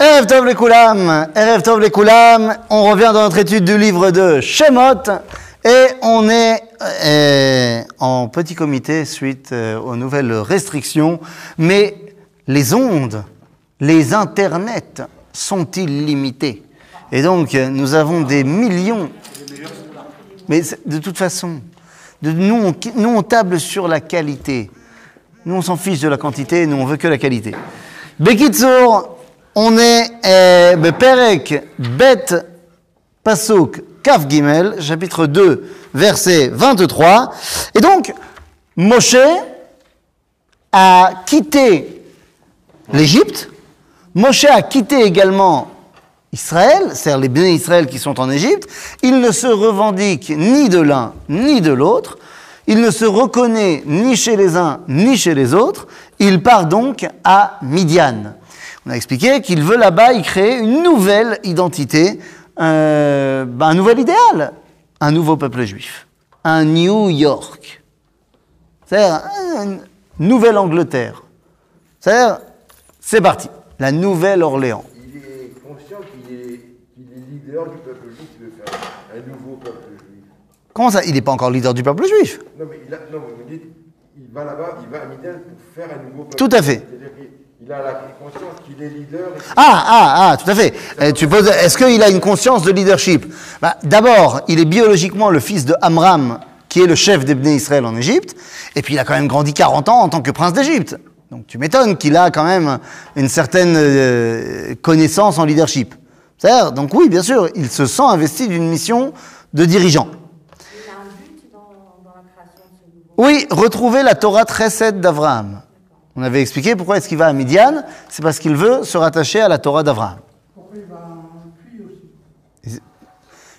Erev Tov les Koulam, Erev Tov on revient dans notre étude du livre de Shemot. Et on est euh, en petit comité suite euh, aux nouvelles restrictions, mais les ondes, les internets sont-ils limités? Et donc nous avons des millions, mais de toute façon, de- nous, on, nous on table sur la qualité. Nous, on s'en fiche de la quantité, nous, on veut que la qualité. Bekitsour, on est euh, Perek Bet Pasuk Kaf Gimel, chapitre 2, verset 23. Et donc, Moshe a quitté l'Égypte. Moshe a quitté également Israël, c'est-à-dire les bénis Israël qui sont en Égypte. Il ne se revendique ni de l'un ni de l'autre. Il ne se reconnaît ni chez les uns ni chez les autres. Il part donc à Midian. On a expliqué qu'il veut là-bas y créer une nouvelle identité, euh, ben, un nouvel idéal, un nouveau peuple juif, un New York. C'est-à-dire une nouvelle Angleterre. C'est-à-dire, c'est parti, la Nouvelle-Orléans. Il est conscient qu'il est, leader du peuple juif, il veut faire un nouveau peuple juif. Comment ça? Il n'est pas encore leader du peuple juif? Non, mais il a, non, vous me dites, il va là-bas, il va à Midian pour faire un nouveau peuple Tout à fait. Il a la conscience qu'il est leader. Et Ah, ah, ah, tout à fait. Euh, tu poses, est-ce qu'il a une conscience de leadership? Bah, D'abord, il est biologiquement le fils de Amram, qui est le chef des Bnei Israël en Égypte, et puis il a quand même grandi 40 ans en tant que prince d'Égypte. Donc tu m'étonnes qu'il a quand même une certaine euh, connaissance en leadership. C'est-à-dire, donc oui, bien sûr, il se sent investi d'une mission de dirigeant. Il a un but dans, dans la création de ce nouveau. Oui, retrouver la Torah 13 d'Abraham. On avait expliqué pourquoi est-ce qu'il va à Midian, c'est parce qu'il veut se rattacher à la Torah d'Abraham. Pourquoi il va à un puits aussi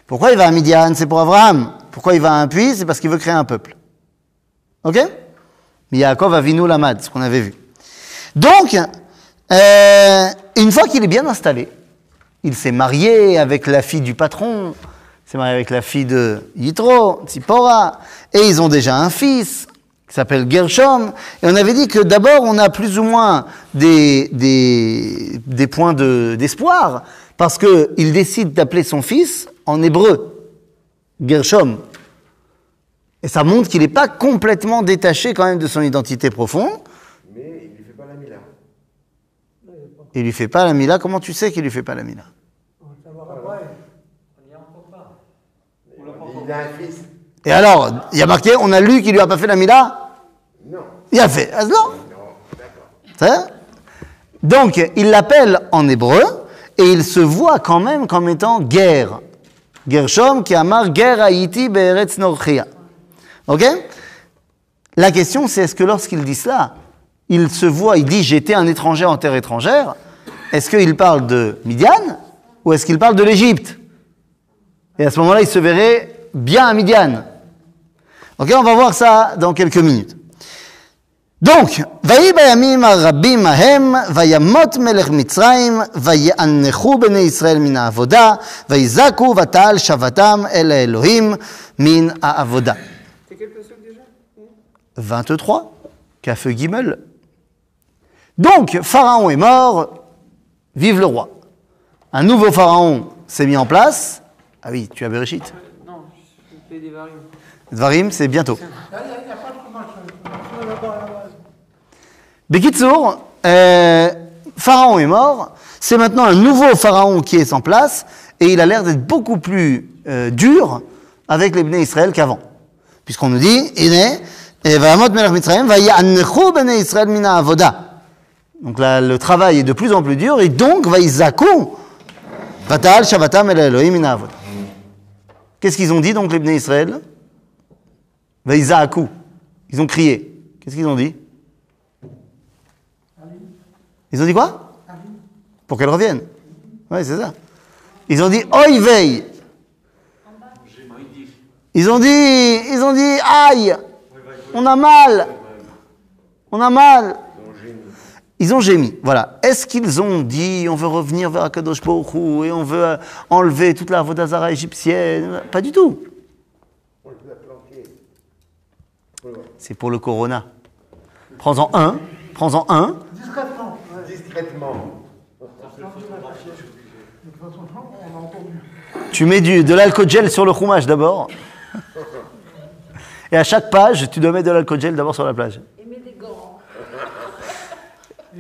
Pourquoi il va à Midian C'est pour Abraham. Pourquoi il va à un puits C'est parce qu'il veut créer un peuple. Ok? Mais Yaakov Avinu Lamad, ce qu'on avait vu. Donc, euh, une fois qu'il est bien installé, il s'est marié avec la fille du patron, il s'est marié avec la fille de Yitro, Tzipora, et ils ont déjà un fils qui s'appelle Gershom. Et on avait dit que d'abord, on a plus ou moins des, des, des points de- d'espoir, parce qu'il décide d'appeler son fils en hébreu, Gershom. Et ça montre qu'il n'est pas complètement détaché quand même de son identité profonde. mais il ne lui fait pas la mila. Il lui fait pas la mila. Comment tu sais qu'il lui fait pas la mila? On va le savoir après. Mais il a un fils. Et alors, il y a marqué, on a lu qu'il lui a pas fait la mila? Non. Il a fait. Ah, non Non, d'accord. Donc, il l'appelle en hébreu et il se voit quand même comme étant guerre. Gershom qui a marqué guerre Haïti Be'eretz Norchia. Ok? La question, c'est est-ce que lorsqu'il dit cela, il se voit, il dit j'étais un étranger en terre étrangère, est-ce qu'il parle de Midian ou est-ce qu'il parle de l'Égypte? Et à ce moment-là, il se verrait bien à Midian. Ok, on va voir ça dans quelques minutes. Donc, ויהי בימים הרבים ההם, וימות מלך מצרים, ויאנחו בני ישראל מן העבודה, ויזעקו ותעל שבתם אל האלוהים מן העבודה. C'est quel passage déjà 23, Kafeu Gimel. Donc, Pharaon est mort, vive le roi. Un nouveau Pharaon s'est mis en place. Ah oui, tu as Bereshit. Variants. Dvarim, c'est bientôt. Va. Bekitsour, euh, Pharaon est mort, c'est maintenant un nouveau Pharaon qui est en place, et il a l'air d'être beaucoup plus euh, dur avec les Bnei Israël qu'avant. Puisqu'on nous dit. Donc là, le travail est de plus en plus dur, et donc, Vaïzaku, Vatal Shavatam el Elohim mina avoda. Qu'est-ce qu'ils ont dit donc les Bnei Israël? Vaïzaku. Ils ont crié. Qu'est-ce qu'ils ont dit? Ils ont dit quoi? Pour qu'elle revienne. Oui, c'est ça. Ils ont dit Oi vei. Ils ont dit, ils ont dit aïe. On a mal. On a mal. Ils ont gémi. Voilà. Est-ce qu'ils ont dit on veut revenir vers Akadosh Baruch Hu et on veut euh, enlever toute la Vodazara égyptienne? Pas du tout. C'est pour le Corona. Prends-en un. Prends-en un. Discrètement. ouais. Discrètement. Tu mets du, de l'alcool gel sur le roumage d'abord. Et à chaque page, tu dois mettre de l'alcool gel d'abord sur la plage. Et mets des gants.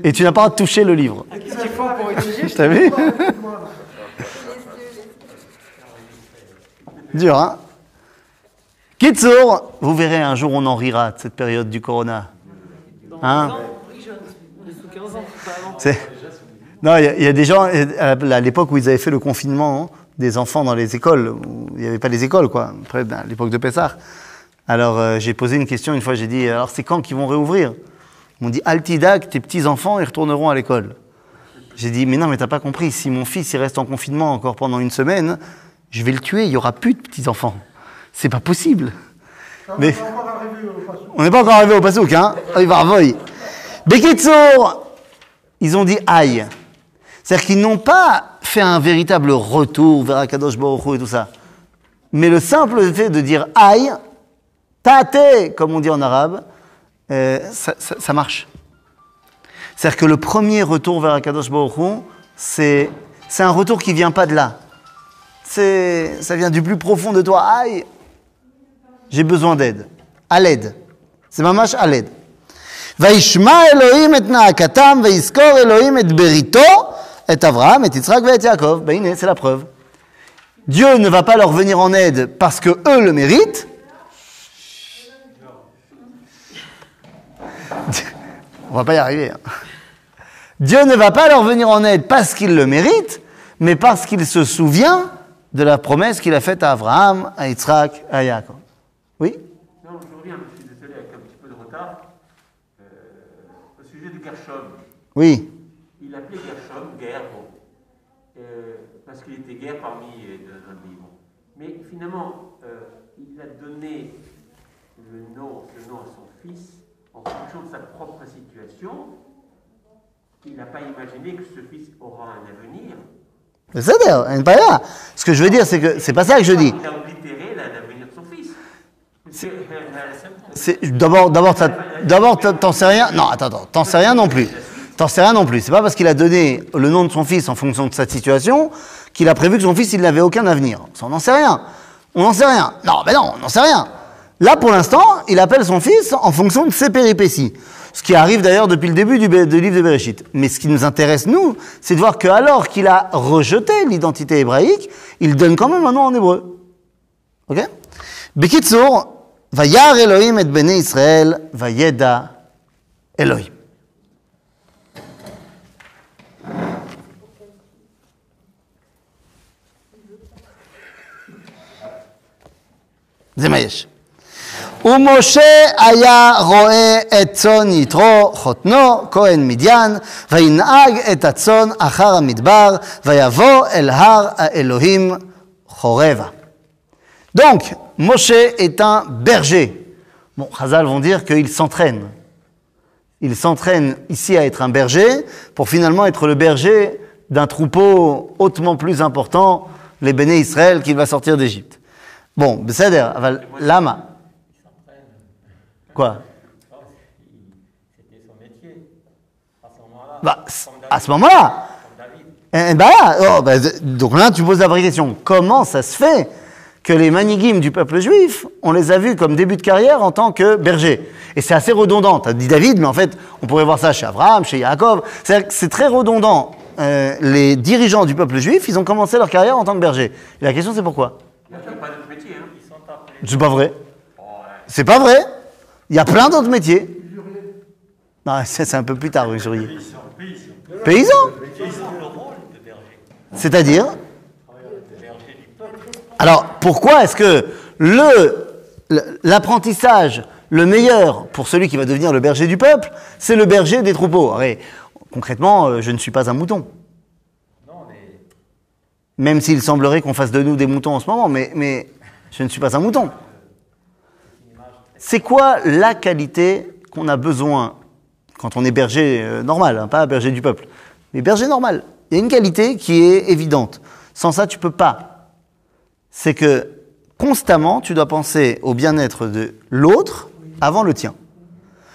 Et tu n'as pas à toucher le livre. Qu'est-ce qu'il faut pour étudier T'as vu Les yeux, les Dur, hein Kitsour, vous verrez un jour on en rira de cette période du corona. Hein 15 ans Oui, jeune. Sous 15 ans, pas avant. C'est- Non, il y a- il y, a des gens, à l'époque où ils avaient fait le confinement, hein, des enfants dans les écoles, où il n'y avait pas les écoles, quoi, après, à l'époque de Pessah. Alors, euh, j'ai posé une question une fois, j'ai dit, alors c'est quand qu'ils vont réouvrir? Ils m'ont dit, Altidac, tes petits-enfants, ils retourneront à l'école. J'ai dit, mais non, mais t'as pas compris, si mon fils il reste en confinement encore pendant une semaine, je vais le tuer, il y aura plus de petits-enfants. C'est pas possible. Mais-. On n'est pas encore arrivé au Passouk, hein Il va revoy. Bekitsour, ils ont dit aïe. C'est-à-dire qu'ils n'ont pas fait un véritable retour vers Akadosh Baruch Hu et tout ça. Mais le simple fait de dire aïe, tate, comme on dit en arabe, euh, ça, ça- ça marche. C'est-à-dire que le premier retour vers Akadosh Baruch Hu, c'est, c'est un retour qui vient pas de là. C'est, ça vient du plus profond de toi. Aïe, j'ai besoin d'aide. À l'aide. C'est mamash à l'aide. וישמע אלוהים את נאקתם ויזכור אלוהים את בריתו, את אברהם, את יצחק ואת יעקב. Ben, הנה, c'est la preuve. Dieu ne va pas leur venir en aide parce que eux le méritent. On va pas y arriver. hein. Dieu ne va pas leur venir en aide parce qu'ils le méritent, mais parce qu'il se souvient de la promesse qu'il a faite à Abraham, à Yitzhak, à Yaakov. Oui? Non, je reviens, je suis désolé avec un petit peu de retard. Euh, au sujet de Gershom, Oui. il appelait Gershom guerre, bon, euh, parce qu'il était guerre parmi de notre livre. Mais finalement, euh, il a donné le nom, ce nom à son fils en fonction de sa propre situation. Il n'a pas imaginé que ce fils aura un avenir. N'est pas là. Ce que je veux dire, c'est que c'est pas ça que je dis. Il a oblitéré l'avenir de son fils. C'est- C'est- D'abord, d'abord, t'en- t'en sais rien. Non, attends, attends, t'en sais rien non plus. T'en sais rien non plus. C'est pas parce qu'il a donné le nom de son fils en fonction de sa situation qu'il a prévu que son fils il n'avait aucun avenir. Ça, on n'en sait rien. On n'en sait rien. Non, mais non, on n'en sait rien. Là, pour l'instant, il appelle son fils en fonction de ses péripéties. Ce qui arrive d'ailleurs depuis le début du, livre de Bereshit. Mais ce qui nous intéresse, nous, c'est de voir que alors qu'il a rejeté l'identité hébraïque, il donne quand même un nom en hébreu. Ok? Bekitsour, Vayar Elohim et Bene Israël, Vayeda Elohim. ומשה היה רואה את צאן יתרו, חותנו, כהן מדיין, וינהג את הצאן אחר המדבר, ויבוא אל הר האלוהים חורבה. Donc, Moshe est un berger. Bon, Chazal vont dire qu'il s'entraîne. Il s'entraîne ici à être un berger pour finalement être le berger d'un troupeau hautement plus important, les béné Israël, qu'il va sortir d'Égypte. Bon, Besséder, aval, lama. Quoi C'était son métier. À ce moment-là, bah, À ce moment-là, eh ben là, oh, bah, donc là, tu poses la vraie question. Comment ça se fait que les manigim du peuple juif, on les a vus comme début de carrière en tant que bergers Et c'est assez redondant. Tu as dit David, mais en fait, on pourrait voir ça chez Abraham, chez que c'est très redondant. Euh, les dirigeants du peuple juif, ils ont commencé leur carrière en tant que bergers. Et la question, c'est pourquoi? Hein. C'est pas vrai. C'est pas vrai. Il y a plein d'autres métiers. C'est un peu plus tard, oui, usurier. Paysan C'est-à-dire Alors, pourquoi est-ce que l'apprentissage, le meilleur pour celui qui va devenir le berger du peuple, c'est le berger des troupeaux? Et Concrètement, euh, je ne suis pas un mouton. Même s'il semblerait qu'on fasse de nous des moutons en ce moment, mais, mais je ne suis pas un mouton. C'est quoi la qualité qu'on a besoin quand on est berger euh, normal, hein, pas berger du peuple, mais berger normal Il y a une qualité qui est évidente. Sans ça, tu peux pas. C'est que constamment, tu dois penser au bien-être de l'autre avant le tien.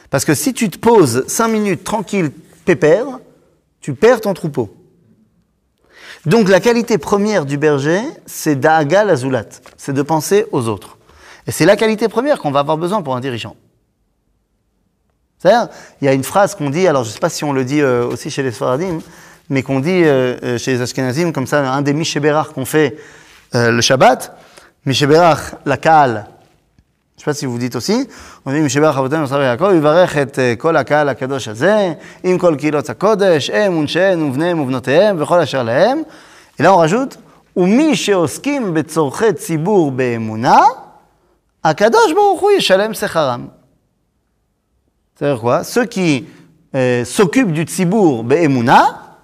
Parce que si tu te poses cinq minutes tranquille, pépère, tu perds ton troupeau. Donc la qualité première du berger, c'est d'Agal Azulat, c'est de penser aux autres. Et c'est la qualité première qu'on va avoir besoin pour un dirigeant. C'est-à-dire, il y a une phrase qu'on dit, alors je ne sais pas si on le dit euh, aussi chez les Sfaradim, mais qu'on dit euh, euh chez les Ashkenazim, comme ça, un des Mishébérach qu'on fait euh, le Shabbat, Mishébérach, la Kaal. Je ne sais pas si vous dites aussi, on dit Mishébérach Avotem Osar Yaakov, Yivarech et euh, Kol Akaal Akadosh Hazeh, Im Kol Kilot HaKodesh, Em Unshen Uvnem Uvnotem, Vechol Asher Lehem. Et là on rajoute, Umi Sheoskim Betzorche Tzibur Beemuna, Akadosh Baruchou Yeshalem Secharam. C'est-à-dire quoi Ceux qui s'occupent du Tzibour Be'emuna,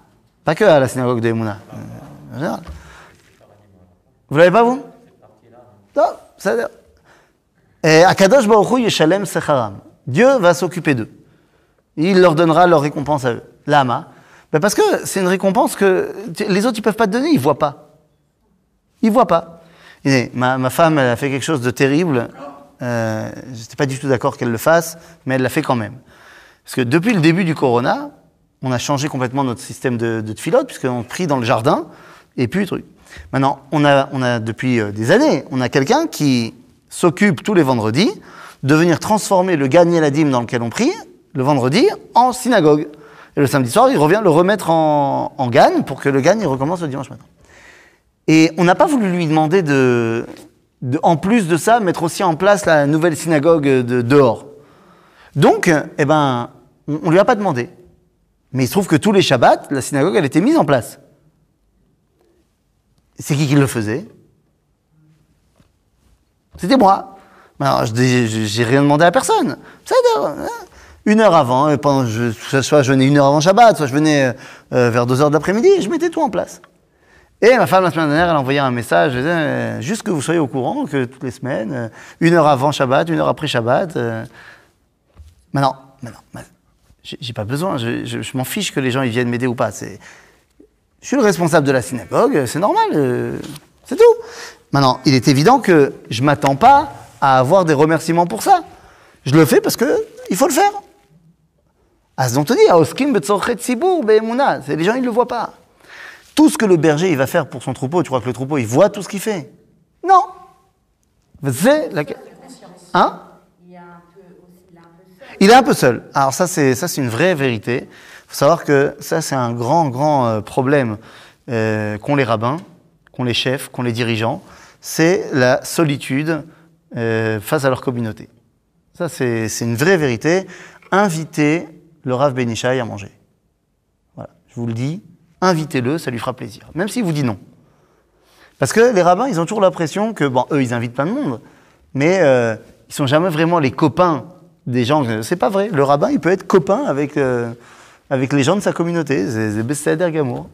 pas que à la synagogue de Emouna. Vous l'avez pas, vous Non, c'est-à-dire. Akadosh Yeshalem Secharam. Dieu va s'occuper d'eux. Il leur donnera leur récompense à eux. Lama. Ben parce que c'est une récompense que les autres ne peuvent pas te donner, ils ne voient pas. Ils ne voient pas. Ma, femme, elle a fait quelque chose de terrible. Euh, je n'étais pas du tout d'accord qu'elle le fasse, mais elle l'a fait quand même. Parce que depuis le début du corona, on a changé complètement notre système de, de puisqu'on prie dans le jardin, et puis truc. Maintenant, on a, on a depuis euh, des années, on a quelqu'un qui s'occupe tous les vendredis de venir transformer le gagne et la dîme dans lequel on prie, le vendredi, en synagogue. Et le samedi soir, il revient le remettre en, en gagne pour que le gagne il recommence le dimanche matin. Et on n'a pas voulu lui demander de, en plus de ça, mettre aussi en place la nouvelle synagogue de dehors. Donc, eh ben, on, on lui a pas demandé. Mais il se trouve que tous les Shabbats, la synagogue, elle était mise en place. C'est qui qui le faisait? C'était moi. Je j'ai rien demandé à personne. Hein, une heure avant, je, soit je venais une heure avant Shabbat, soit je venais euh, vers deux heures et je mettais tout en place. Et ma femme, la semaine dernière, elle a envoyé un message, elle disait, euh, juste que vous soyez au courant que toutes les semaines, euh, une heure avant Shabbat, une heure après Shabbat. euh, Maintenant, maintenant, maintenant, j'ai pas besoin, je, m'en fiche que les gens ils viennent m'aider ou pas. Je suis le responsable de la synagogue, c'est normal, euh, c'est tout. Maintenant, il est évident que je m'attends pas à avoir des remerciements pour ça. Je le fais parce que il faut le faire. As on te dit. C'est les gens ils le voient pas. Tout ce que le berger il va faire pour son troupeau, tu crois que le troupeau il voit tout ce qu'il fait? Non. C'est la... Hein? Il est un peu seul. Alors ça, c'est ça, c'est une vraie vérité. Faut savoir que ça, c'est un grand, grand euh, problème euh, qu'ont les rabbins, qu'ont les chefs, qu'ont les dirigeants. C'est la solitude euh, face à leur communauté. Ça, c'est une vraie vérité. Invitez le Rav Benishai à manger. Voilà, je vous le dis. Invitez-le, ça lui fera plaisir. Même s'il vous dit non. Parce que les rabbins, ils ont toujours l'impression que, bon, eux, ils invitent plein de monde, mais euh, ils sont jamais vraiment les copains des gens. C'est pas vrai. Le rabbin, il peut être copain avec, euh, avec les gens de sa communauté. C'est Bessader Gamour.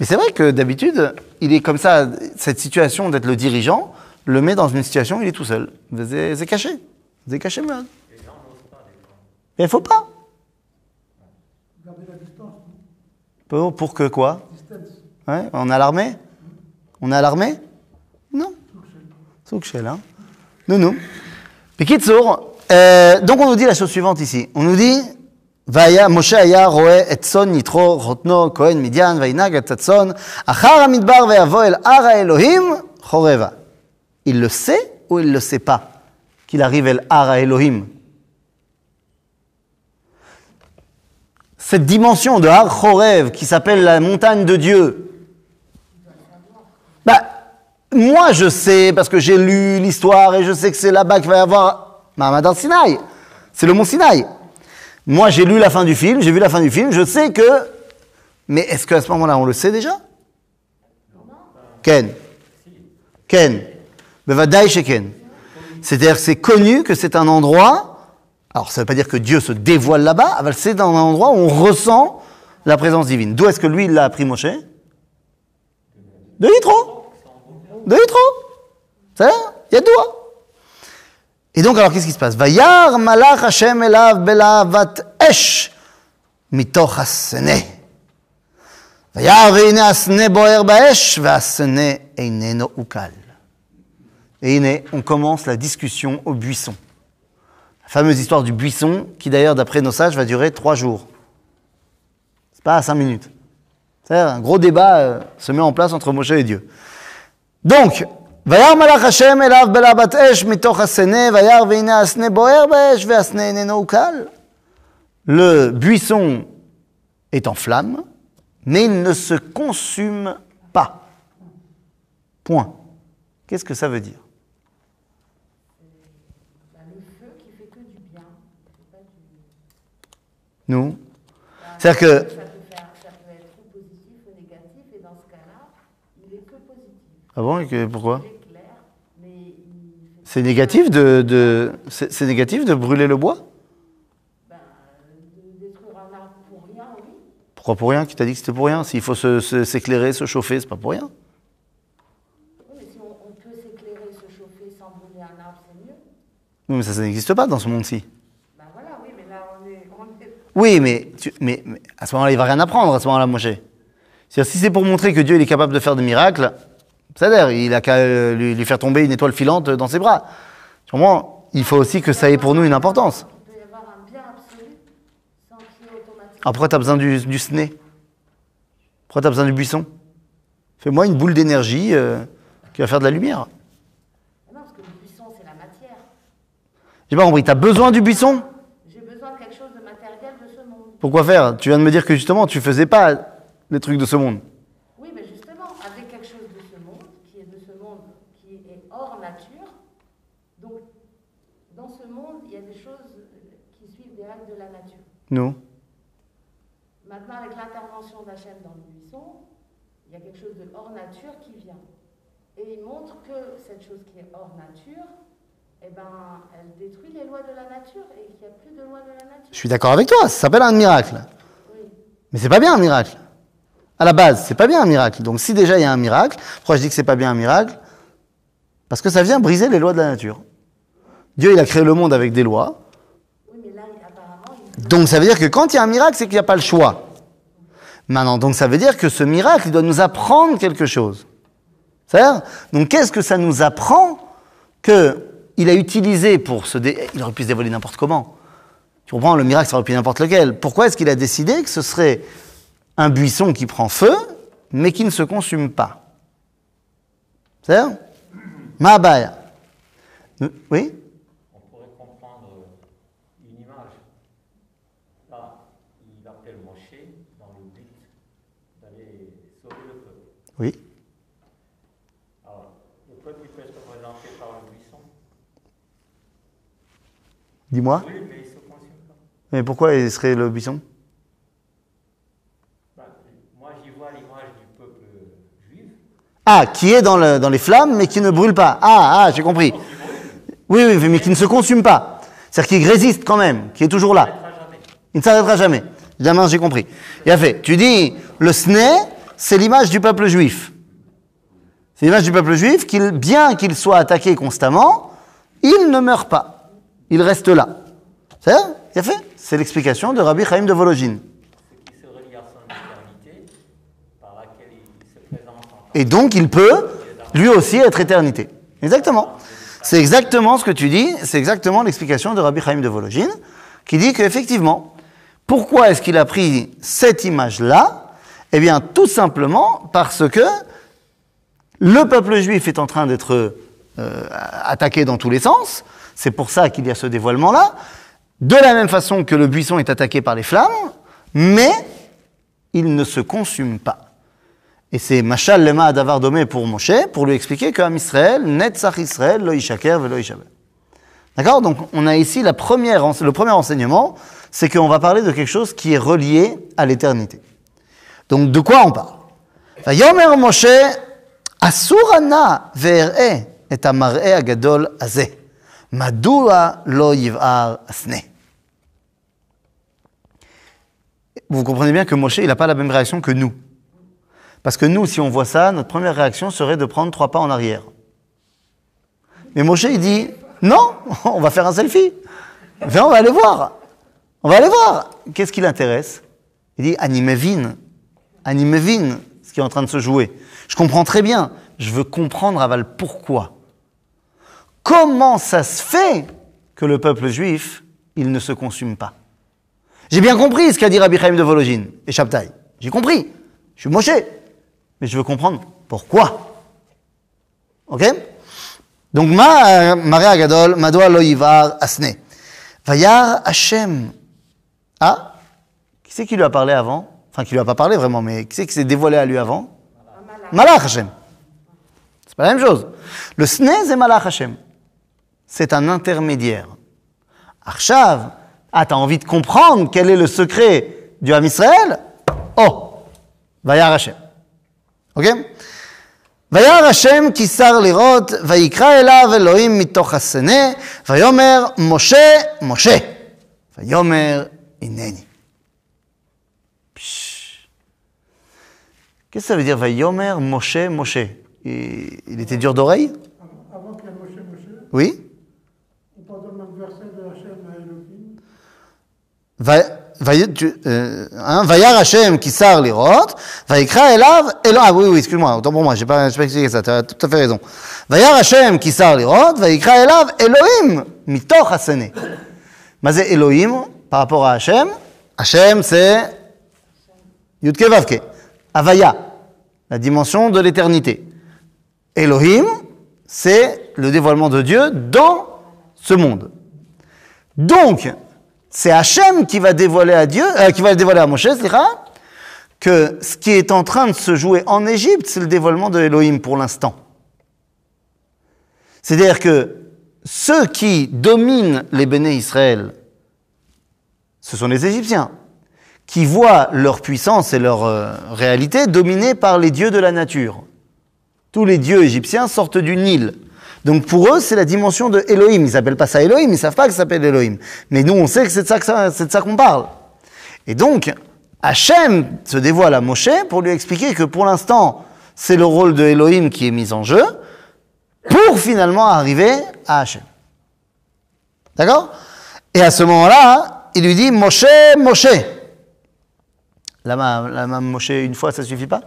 Mais c'est vrai que d'habitude, il est comme ça, cette situation d'être le dirigeant, le met dans une situation où il est tout seul. C'est caché. C'est caché. Mais il faut pas. Garder la distance, Pour, que quoi? On à l'armée? On à l'armée? Non. Soukchel, hein Non, non. Bekitsour, euh, donc on nous dit la chose suivante ici. On nous dit, Vaya, Moshe aya roe et son nitro rotno kohen midian vainag et tzon achar amidbar ve'avo el ara Elohim choreva. Il le sait ou il le sait pas qu'il arrive el ara Elohim? Cette dimension de Har Chorev qui s'appelle la montagne de Dieu, bah, moi, je sais, parce que j'ai lu l'histoire et je sais que c'est là-bas qu'il va y avoir Mahamad al Sinaï. C'est le mont Sinaï. Moi, j'ai lu la fin du film, j'ai vu la fin du film, je sais que. Mais est-ce qu'à ce moment-là, on le sait déjà? Ken. Ken. Ken. C'est-à-dire que c'est connu que c'est un endroit. Alors ça ne veut pas dire que Dieu se dévoile là-bas, ah ben, c'est dans un endroit où on ressent la présence divine. D'où est-ce que lui, il l'a appris Moshe? De Yitro De Yitro C'est là Il y a doigt et donc, alors, qu'est-ce qui se passe? Vayar malach Hashem elav belavat esh mitoch asene. Vayar veine asene boer baesh veasene eineno ukal. Et on commence la discussion au buisson La fameuse histoire du buisson, qui d'ailleurs, d'après nos sages, va durer trois jours. C'est pas à cinq minutes. C'est-à-dire, un gros débat euh, se met en place entre Moshe et Dieu. Donc, וירא מלאך השם אליו בלבת אש מתוך הסנה, וירא והנה הסנה בוער באש והסנה איננו קל. Le buisson est en flamme, mais il ne se consume pas. Point. Qu'est-ce que ça veut dire Nous Bah, C'est-à-dire que- Ça peut, faire, ça peut être ou positif ou négatif, et dans ce cas-là, il est que positif. Ah bon et que- Pourquoi C'est négatif de, de c'est négatif de brûler le bois ben, de détruire un arbre pour rien, oui. Pourquoi pour rien? Qui t'a dit que c'était pour rien? S'il faut se- se- s'éclairer, se, chauffer, c'est pas pour rien. Oui, mais si on, on peut s'éclairer, se chauffer sans brûler un arbre, c'est mieux. Oui, mais ça, ça n'existe pas dans ce monde-ci. Ben voilà, oui, mais là, on est. On est... Oui, mais, tu- mais, mais à ce moment-là, il va rien apprendre à ce moment-là, Moshe. C'est-à-dire, si c'est pour montrer que Dieu il est capable de faire des miracles, ça l'air, il a qu'à euh, lui, lui faire tomber une étoile filante dans ses bras. Sûrement, il faut aussi que ça ait pour nous une importance. Alors pourquoi tu as besoin du, du sné Pourquoi tu as besoin du buisson? Fais-moi une boule d'énergie euh, qui va faire de la lumière. Non, parce que le buisson, c'est la matière. J'ai pas compris, tu as besoin du buisson J'ai besoin de quelque chose de matériel de ce monde. Pourquoi faire? Tu viens de me dire que justement, tu faisais pas les trucs de ce monde. Oui, mais justement, avec quelque chose de ce monde, qui est de ce monde, qui est hors nature, donc dans ce monde, il y a des choses qui suivent des règles de la nature. Nous? Maintenant, avec l'intervention d'Hachem dans le buisson, il y a quelque chose de hors nature qui vient. Et il montre que cette chose qui est hors nature, eh ben, elle détruit les lois de la nature et qu'il n'y a plus de lois de la nature. Je suis d'accord avec toi, ça s'appelle un miracle. Oui. Mais c'est pas bien un miracle. À la base, c'est pas bien un miracle. Donc si déjà il y a un miracle, pourquoi je dis que c'est pas bien un miracle? Parce que ça vient briser les lois de la nature. Dieu, il a créé le monde avec des lois. Oui, mais là, apparemment, il Donc ça veut dire que quand il y a un miracle, c'est qu'il n'y a pas le choix. Maintenant, donc ça veut dire que ce miracle, il doit nous apprendre quelque chose. C'est-à-dire, donc qu'est-ce que ça nous apprend que il a utilisé pour se dé... Il aurait pu se n'importe comment. Tu comprends, le miracle, ça aurait pu n'importe lequel. Pourquoi est-ce qu'il a décidé que ce serait un buisson qui prend feu, mais qui ne se consume pas? C'est-à-dire Maabaya. Oui On pourrait comprendre une image. Là, il appelle Moshe dans le but d'aller sauver le peuple. Oui. Alors, le peuple il peut être représenté par un buisson. Dis-moi. Oui, mais se pas. Pourquoi il serait le buisson? Ben, moi, j'y vois l'image du peuple juif. Ah, qui est dans, le- dans les flammes, mais qui ne brûle pas. Ah, ah, j'ai compris. Oui, oui, mais qui ne se consume pas. C'est-à-dire qu'il résiste quand même, qui est toujours là. Il ne s'arrêtera jamais. Évidemment, j'ai compris. Il a fait. Tu dis, le sné, c'est l'image du peuple juif. C'est l'image du peuple juif, qu'il, bien qu'il soit attaqué constamment, il ne meurt pas. Il reste là. C'est ça fait C'est l'explication de Rabbi Chaim de Vologine. Et donc, il peut, lui aussi, être éternité. Exactement. C'est exactement ce que tu dis, c'est exactement l'explication de Rabbi Chaim de Vologine, qui dit qu'effectivement, pourquoi est-ce qu'il a pris cette image-là Eh bien, tout simplement parce que le peuple juif est en train d'être euh, attaqué dans tous les sens, c'est pour ça qu'il y a ce dévoilement-là, de la même façon que le buisson est attaqué par les flammes, mais il ne se consume pas. Et c'est Machal Lema Adavar Domé pour Moshe, pour lui expliquer qu'Am Israël, Netzach Israël, Lo Ishaker, Velo. D'accord? Donc on a ici le premier enseignement, c'est qu'on va parler de quelque chose qui est relié à l'éternité. Donc de quoi on parle? Vayomer Moshe, Asurana ve'er'e et amar'e agadol azeh. Asne. Vous comprenez bien que Moshe, il n'a pas la même réaction que nous. Parce que nous, si on voit ça, notre première réaction serait de prendre trois pas en arrière. Mais Moshe, il dit, non, on va faire un selfie. Viens, on va aller voir. On va aller voir. Qu'est-ce qui l'intéresse? Il dit, animevin. Animevin, ce qui est en train de se jouer. Je comprends très bien. Je veux comprendre, Aval, pourquoi. Comment ça se fait que le peuple juif, il ne se consume pas? J'ai bien compris ce qu'a dit Rabbi Chaim de Vologine et Shabtai. J'ai compris. Je suis Moshe. Mais je veux comprendre pourquoi. Ok? Donc, ma, Maria Gadol, Madoa lo yivar asne. Vayar Hashem. Ah? Qui c'est qui lui a parlé avant? Enfin, qui lui a pas parlé vraiment, mais qui c'est qui s'est dévoilé à lui avant? Malach Hashem. C'est pas la même chose. Le Snez et Malach Hashem C'est un intermédiaire. Arshav, ah, t'as envie de comprendre quel est le secret du Ham Israël Oh Vayar Hashem. Ok וירא השם כי שר לראות, ויקרא אליו אלוהים מתוך הסנה, ויאמר משה, משה. ויאמר הנני. Psh. Qu'est-ce que ça veut dire Vayomer, Moshe, Moshe il, il était dur d'oreille Avant avant qu'il y ait Moshe, Moshe, Oui Va- va- tu- euh, hein, Hashem qui sar lirot, Vaikra elav, Elo- ah oui, oui, excuse-moi, autant pour moi, j'ai pas, pas expliqué ça, tu as tout à fait raison. Vayar Hashem qui sar lirot, Vaikra elav, Elohim, mitoch hasene. Mais c'est Elohim par rapport à Hashem. Hashem, c'est Yudke Vavke, Avaya, la dimension de l'éternité. Elohim, c'est le dévoilement de Dieu dans ce monde. Donc, c'est Hachem qui va dévoiler à Dieu, euh, qui va dévoiler à Moshe, que ce qui est en train de se jouer en Égypte, c'est le dévoilement de Elohim pour l'instant. C'est-à-dire que ceux qui dominent les béné Israël, ce sont les Égyptiens, qui voient leur puissance et leur euh, réalité dominée par les dieux de la nature. Tous les dieux égyptiens sortent du Nil. Donc pour eux, c'est la dimension de Elohim. Ils s'appellent pas ça Elohim, ils savent pas que ça s'appelle Elohim. Mais nous, on sait que c'est de ça qu'on parle. Et donc, Hachem se dévoile à Moshe pour lui expliquer que pour l'instant, c'est le rôle de Elohim qui est mis en jeu, pour finalement arriver à Hachem. D'accord? Et à ce moment-là, il lui dit Moshe, Moshe. La main, la Moshe une fois, ça suffit pas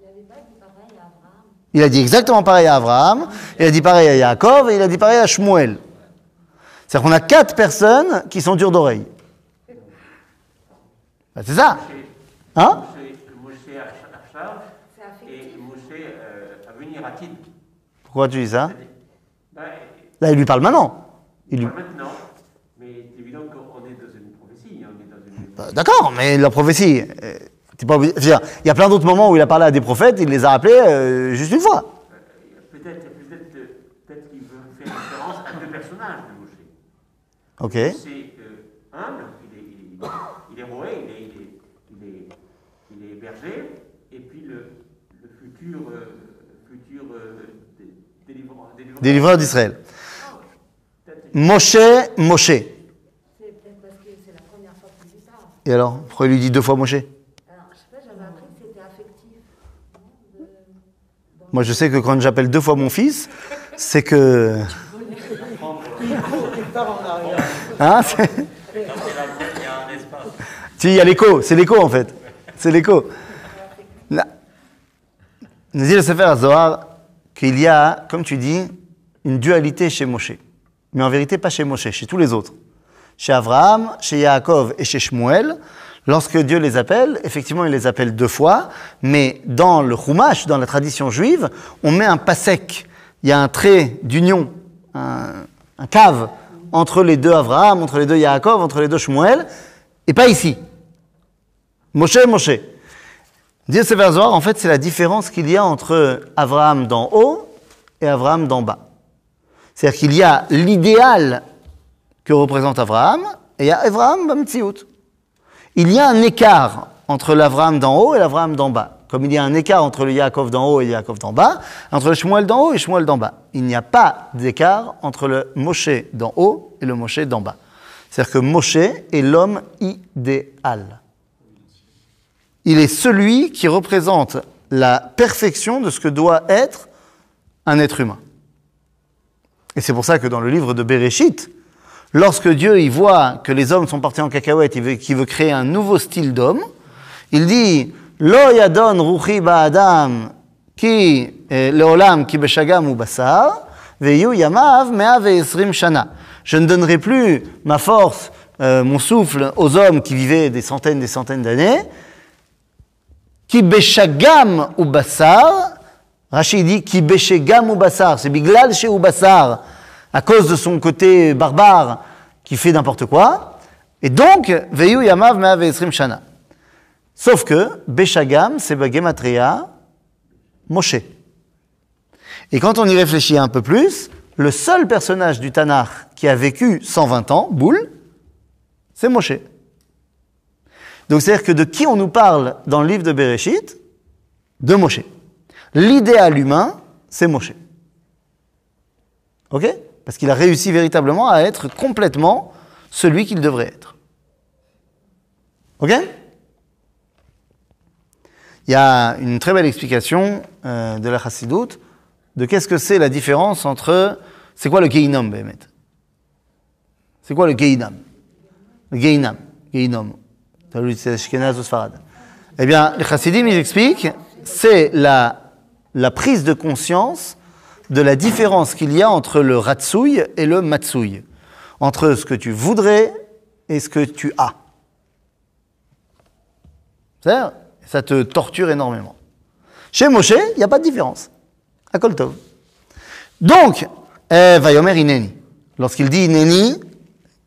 Il n'avait pas dit pareil à Abraham. Il a dit exactement pareil à Abraham, il a dit pareil à Yaakov et il a dit pareil à Shmuel. C'est-à-dire qu'on a quatre personnes qui sont dures d'oreille. Ben, c'est ça. Hein euh, à venir à Tid. Pourquoi tu dis ça Ben, Là, il lui parle maintenant. Il lui- maintenant, mais c'est évident qu'on est dans une prophétie, hein. Euh, D'accord, mais la prophétie, euh, pas obligé- il y a plein d'autres moments où il a parlé à des prophètes, il les a appelés euh, juste une fois. Peut-être peut-être qu'il veut faire référence à deux personnages de Moshe. Ok. C'est euh, humble, il est, il, est, il est roué, il est, il, est, il, est, il est berger, et puis le, le futur, euh, futur euh, dé- délivrant. délivrant. Délivreur d'Israël. Peut-être- Moshe, Moshe. C'est peut-être parce que c'est la première fois qu'il dit ça. Et alors, pourquoi il lui dit deux fois Moshe Alors, je sais pas, j'avais appris que c'était affectif. non, de- dans- Moi, je sais que quand j'appelle deux fois mon fils, c'est que. Hein. Si, il y a l'écho, c'est l'écho en fait. C'est l'écho. Nous dit le Sefer Zohar qu'il y a, comme tu dis, une dualité chez Moshe. Mais en vérité, pas chez Moshe, chez tous les autres. Chez Abraham, chez Yaakov et chez Shmuel, lorsque Dieu les appelle, effectivement, il les appelle deux fois, mais dans le Chumash, dans la tradition juive, on met un pasek. Il y a un trait d'union, un, cave entre les deux Abraham, entre les deux Yaakov, entre les deux Shmuel, et pas ici. Moshe, Moshe. Dire Sefer en fait, c'est la différence qu'il y a entre Abraham d'en haut et Abraham d'en bas. C'est-à-dire qu'il y a l'idéal que représente Abraham et il y a Abraham Bamtsiout. Il y a un écart entre l'Abraham d'en haut et l'Abraham d'en bas. Comme il y a un écart entre le Yaakov d'en haut et le Yaakov d'en bas, entre le Shmuel d'en haut et le Shmuel d'en bas. Il n'y a pas d'écart entre le Moshe d'en haut et le Moshe d'en bas. C'est-à-dire que Moshe est l'homme idéal. Il est celui qui représente la perfection de ce que doit être un être humain. Et c'est pour ça que dans le livre de Bereshit, lorsque Dieu y voit que les hommes sont partis en cacahuète, il veut, qu'il veut créer un nouveau style d'homme, il dit Lo yadon ruchi ba'adam ki eh, leolam ki beshagam ou basar, veyu yamav mea ve'esrim shana. Je ne donnerai plus ma force, euh, mon souffle aux hommes qui vivaient des centaines des centaines d'années, Ki beshagam ou bassar. Rachid dit ki beshagam ou bassar. C'est biglal chez ou bassar. À cause de son côté barbare qui fait n'importe quoi. Et donc, veyu yamav me'av shana. Sauf que beshagam, c'est bagematria Moshe. Et quand on y réfléchit un peu plus, le seul personnage du Tanakh qui a vécu 120 ans, boule, c'est Moshe. Donc c'est-à-dire que de qui on nous parle dans le livre de Bereshit? De Moshe. L'idéal humain, c'est Moshe. Ok? Parce qu'il a réussi véritablement à être complètement celui qu'il devrait être. Ok? Il y a une très belle explication euh, de la Chassidoute de qu'est-ce que c'est la différence entre. C'est quoi le Geinom, Behemet? C'est quoi le Geinam? Le Geinam. Geinom. Eh bien, les Chassidim, ils expliquent, c'est la prise de conscience de la différence qu'il y a entre le Ratsouille et le Matsouille. Entre ce que tu voudrais et ce que tu as. C'est-à-dire, ça te torture énormément. Chez Moshe, il n'y a pas de différence. À Koltov. Donc, eh, Vayomer Ineni. Lorsqu'il dit Ineni,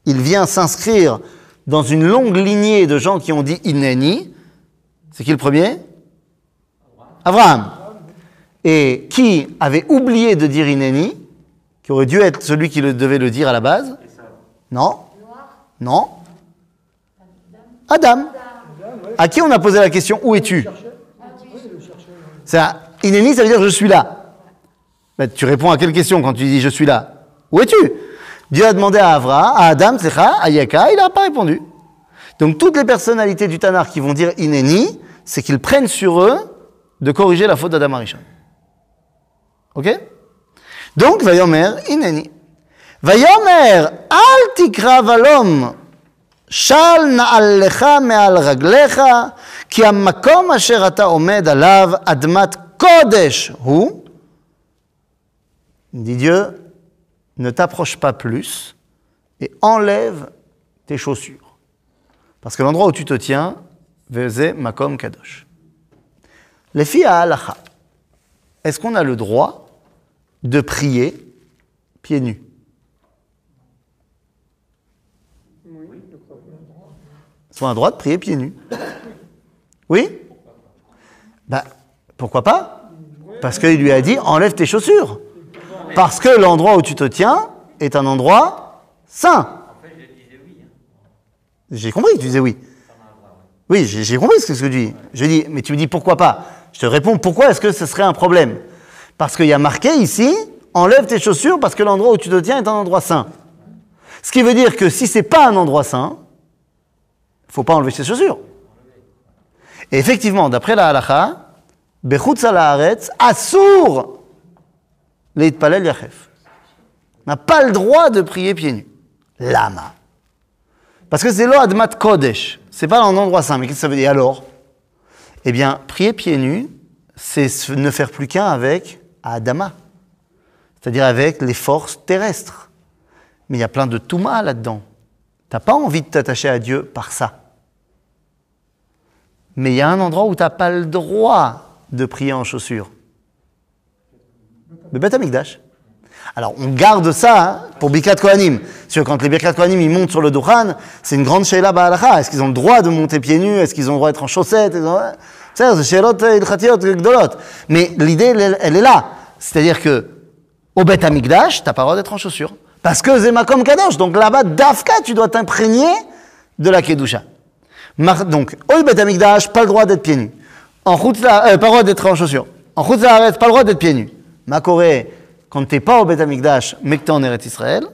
il vient s'inscrire dans une longue lignée de gens qui ont dit Ineni. C'est qui le premier? Abraham. Et qui avait oublié de dire Ineni, qui aurait dû être celui qui devait le dire à la base Non Non Adam. À qui on a posé la question Où es-tu? Ça, Ineni, ça veut dire je suis là. Mais tu réponds à quelle question quand tu dis je suis là? Où es-tu? Dieu a demandé à Avra, à Adam, à Yaka, il n'a pas répondu. Donc toutes les personnalités du Tanar qui vont dire Ineni, c'est qu'ils prennent sur eux de corriger la faute d'Adam Arishon. Ok? Donc, Vayomer, Ineni. Vayomer, al tikra valom, shal na'allecha me'al raglecha, ki hamakom asher ata omed alav admat kodesh hu. Dit Dieu, ne t'approche pas plus et enlève tes chaussures. Parce que l'endroit où tu te tiens, Veze Makom Kadosh. Les filles à halacha, est-ce qu'on a le droit de prier pieds nus qu'on a le droit de prier pieds nus Oui? Ben, pourquoi pas? Parce qu'il lui a dit enlève tes chaussures. Parce que l'endroit où tu te tiens est un endroit saint. J'ai compris que tu disais oui. Oui, j'ai compris ce que tu dis. Je dis, mais tu me dis pourquoi pas? Je te réponds pourquoi est-ce que ce serait un problème? Parce qu'il y a marqué ici, enlève tes chaussures parce que l'endroit où tu te tiens est un endroit saint. Ce qui veut dire que si c'est pas un endroit saint, faut pas enlever ses chaussures. Et effectivement, d'après la halacha, bechutz haaretz, assour leitpalel yachef. N'a pas le droit de prier pieds nus. Lama. Parce que c'est lo admat kodesh. C'est pas un endroit saint. Mais qu'est-ce que ça veut dire? Alors? Eh bien, prier pieds nus, c'est ne faire plus qu'un avec Adama. C'est-à-dire avec les forces terrestres. Mais il y a plein de Touma là-dedans. T'as pas envie de t'attacher à Dieu par ça. Mais il y a un endroit où t'as pas le droit de prier en chaussures. Le Beth Amikdash. Alors, on garde ça hein, pour Birkat Kohanim. Parce quand les Birkat Kohanim ils montent sur le Dukhan, c'est une grande Sheila Ba'alacha. Est-ce qu'ils ont le droit de monter pieds nus? Est-ce qu'ils ont le droit d'être en chaussettes? C'est c'est. Mais l'idée, elle, elle est là. C'est-à-dire que au Beth Amikdash, t'as pas le droit d'être en chaussures. Parce que Zemakom Kadosh. Donc là-bas, Dafka, tu dois t'imprégner de la Kedusha. Donc, au Beth Amikdash, pas le droit d'être pieds nus. En route, euh, pas le droit d'être en chaussures. En route, pas le droit d'être pieds nus. Ma Corée, quand t'es pas au Beth Amikdash, mais que t'es en Eretz Israël,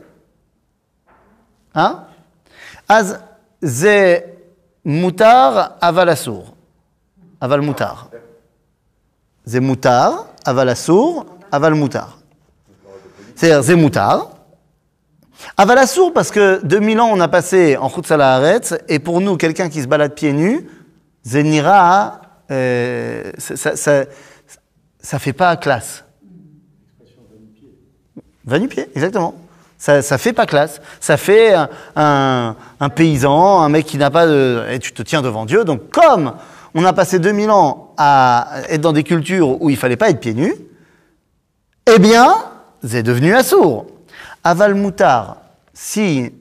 hein? Az, ze mutar aval assour. Aval mutar. Ze mutar, aval assour, mutar. C'est-à-dire. Aval assour, parce que 2000 ans, on a passé en route Haaretz, et pour nous, quelqu'un qui se balade pieds nus, Zenira, euh, ça, ça, ça, fait pas classe. Va nu pied, exactement. Ça, ça fait pas classe. Ça fait un, un- un paysan, un mec qui n'a pas de. Et tu te tiens devant Dieu. Donc, comme on a passé 2000 ans à être dans des cultures où il fallait pas être pieds nus, eh bien, c'est devenu assourd. Aval Moutar, si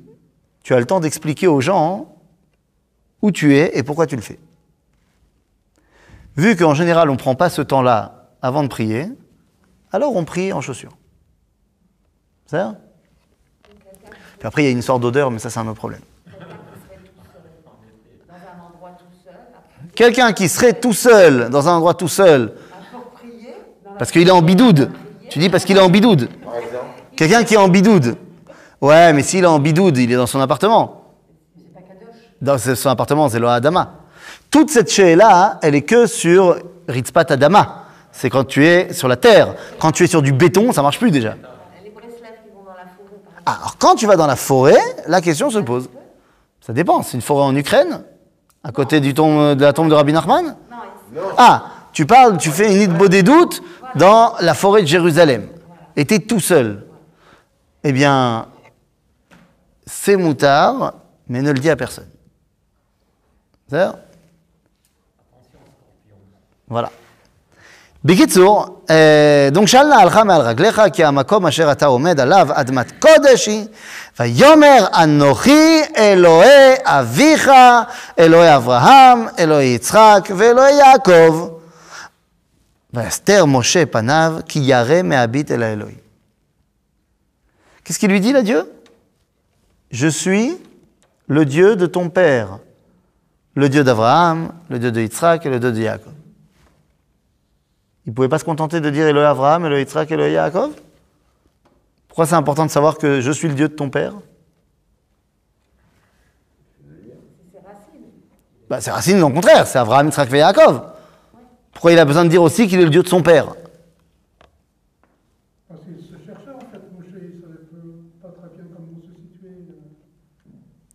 tu as le temps d'expliquer aux gens où tu es et pourquoi tu le fais. Vu qu'en général, on ne prend pas ce temps-là avant de prier, alors on prie en chaussures. C'est ça Puis après, il y a une sorte d'odeur, mais ça, c'est un autre problème. Dans un endroit tout seul, à- Quelqu'un qui serait tout seul, dans un endroit tout seul, parce qu'il est en bidoude. Tu dis parce qu'il est en bidoude. Quelqu'un qui est en bidoude. Ouais, mais s'il est en bidoude, il est dans son appartement. Dans son appartement, c'est le Adama. Toute cette là elle est que sur Ritzpat Adama. C'est quand tu es sur la terre. Quand tu es sur du béton, ça marche plus déjà. Ah, Alors quand tu vas dans la forêt, la question se pose. Ça dépend. C'est une forêt en Ukraine, à côté du tombe, de la tombe de Rabbi Nachman? Ah, tu parles, tu fais une idée des doutes dans la forêt de Jérusalem. Et tu es tout seul. Eh bien, c'est moutard, mais ne le dis à personne. Voilà. בקיצור, אה, שאלנה הלכה מעל רגליך, כי המקום אשר אתה עומד עליו אדמת קודש היא, ויאמר אנוכי אלוהי אביך, אלוהי אברהם, אלוהי יצחק ואלוהי יעקב. ויסתר משה פניו, כי ירא מהביט אל lui dit là, Dieu Je suis le Dieu de ton père, le Dieu d'Abraham, le Dieu de Yitzhak et le Dieu de Jacob. Il ne pouvait pas se contenter de dire Eloé Abraham, Eloé Yitzhak, Eloé Yaakov? Pourquoi c'est important de savoir que je suis le Dieu de ton père? Bah, C'est Racine, au contraire, c'est Abraham, Yitzhak et Yaakov. Pourquoi il a besoin de dire aussi qu'il est le Dieu de son père? Parce qu'il se cherchait en fait, Moshe, il ne savait pas très bien comment se situer.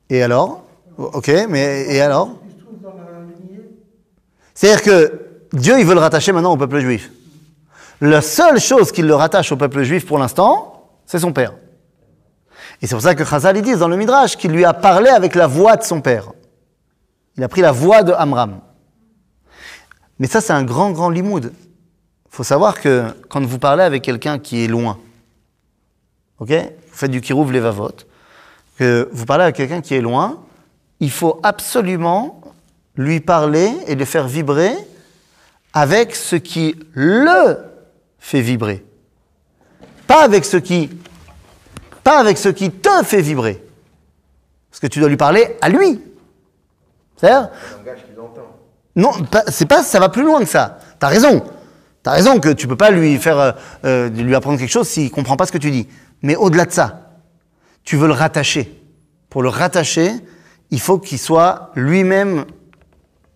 Et alors? Ok, mais et alors? C'est-à-dire que Dieu, il veut le rattacher maintenant au peuple juif. La seule chose qu'il le rattache au peuple juif pour l'instant, c'est son père. Et c'est pour ça que Chazal, ils disent dans le Midrash qu'il lui a parlé avec la voix de son père. Il a pris la voix de Amram. Mais ça, c'est un grand, grand limoud. Il faut savoir que quand vous parlez avec quelqu'un qui est loin, ok Vous faites du kirouv levavot, que vous parlez avec quelqu'un qui est loin, il faut absolument lui parler et le faire vibrer avec ce qui le fait vibrer. Pas avec ce qui pas avec ce qui te fait vibrer. Parce que tu dois lui parler à lui. C'est-à-dire non, c'est pas, ça va plus loin que ça. T'as raison. T'as raison que tu peux pas lui faire, euh, euh, lui apprendre quelque chose s'il comprend pas ce que tu dis. Mais au-delà de ça, tu veux le rattacher. Pour le rattacher, il faut qu'il soit lui-même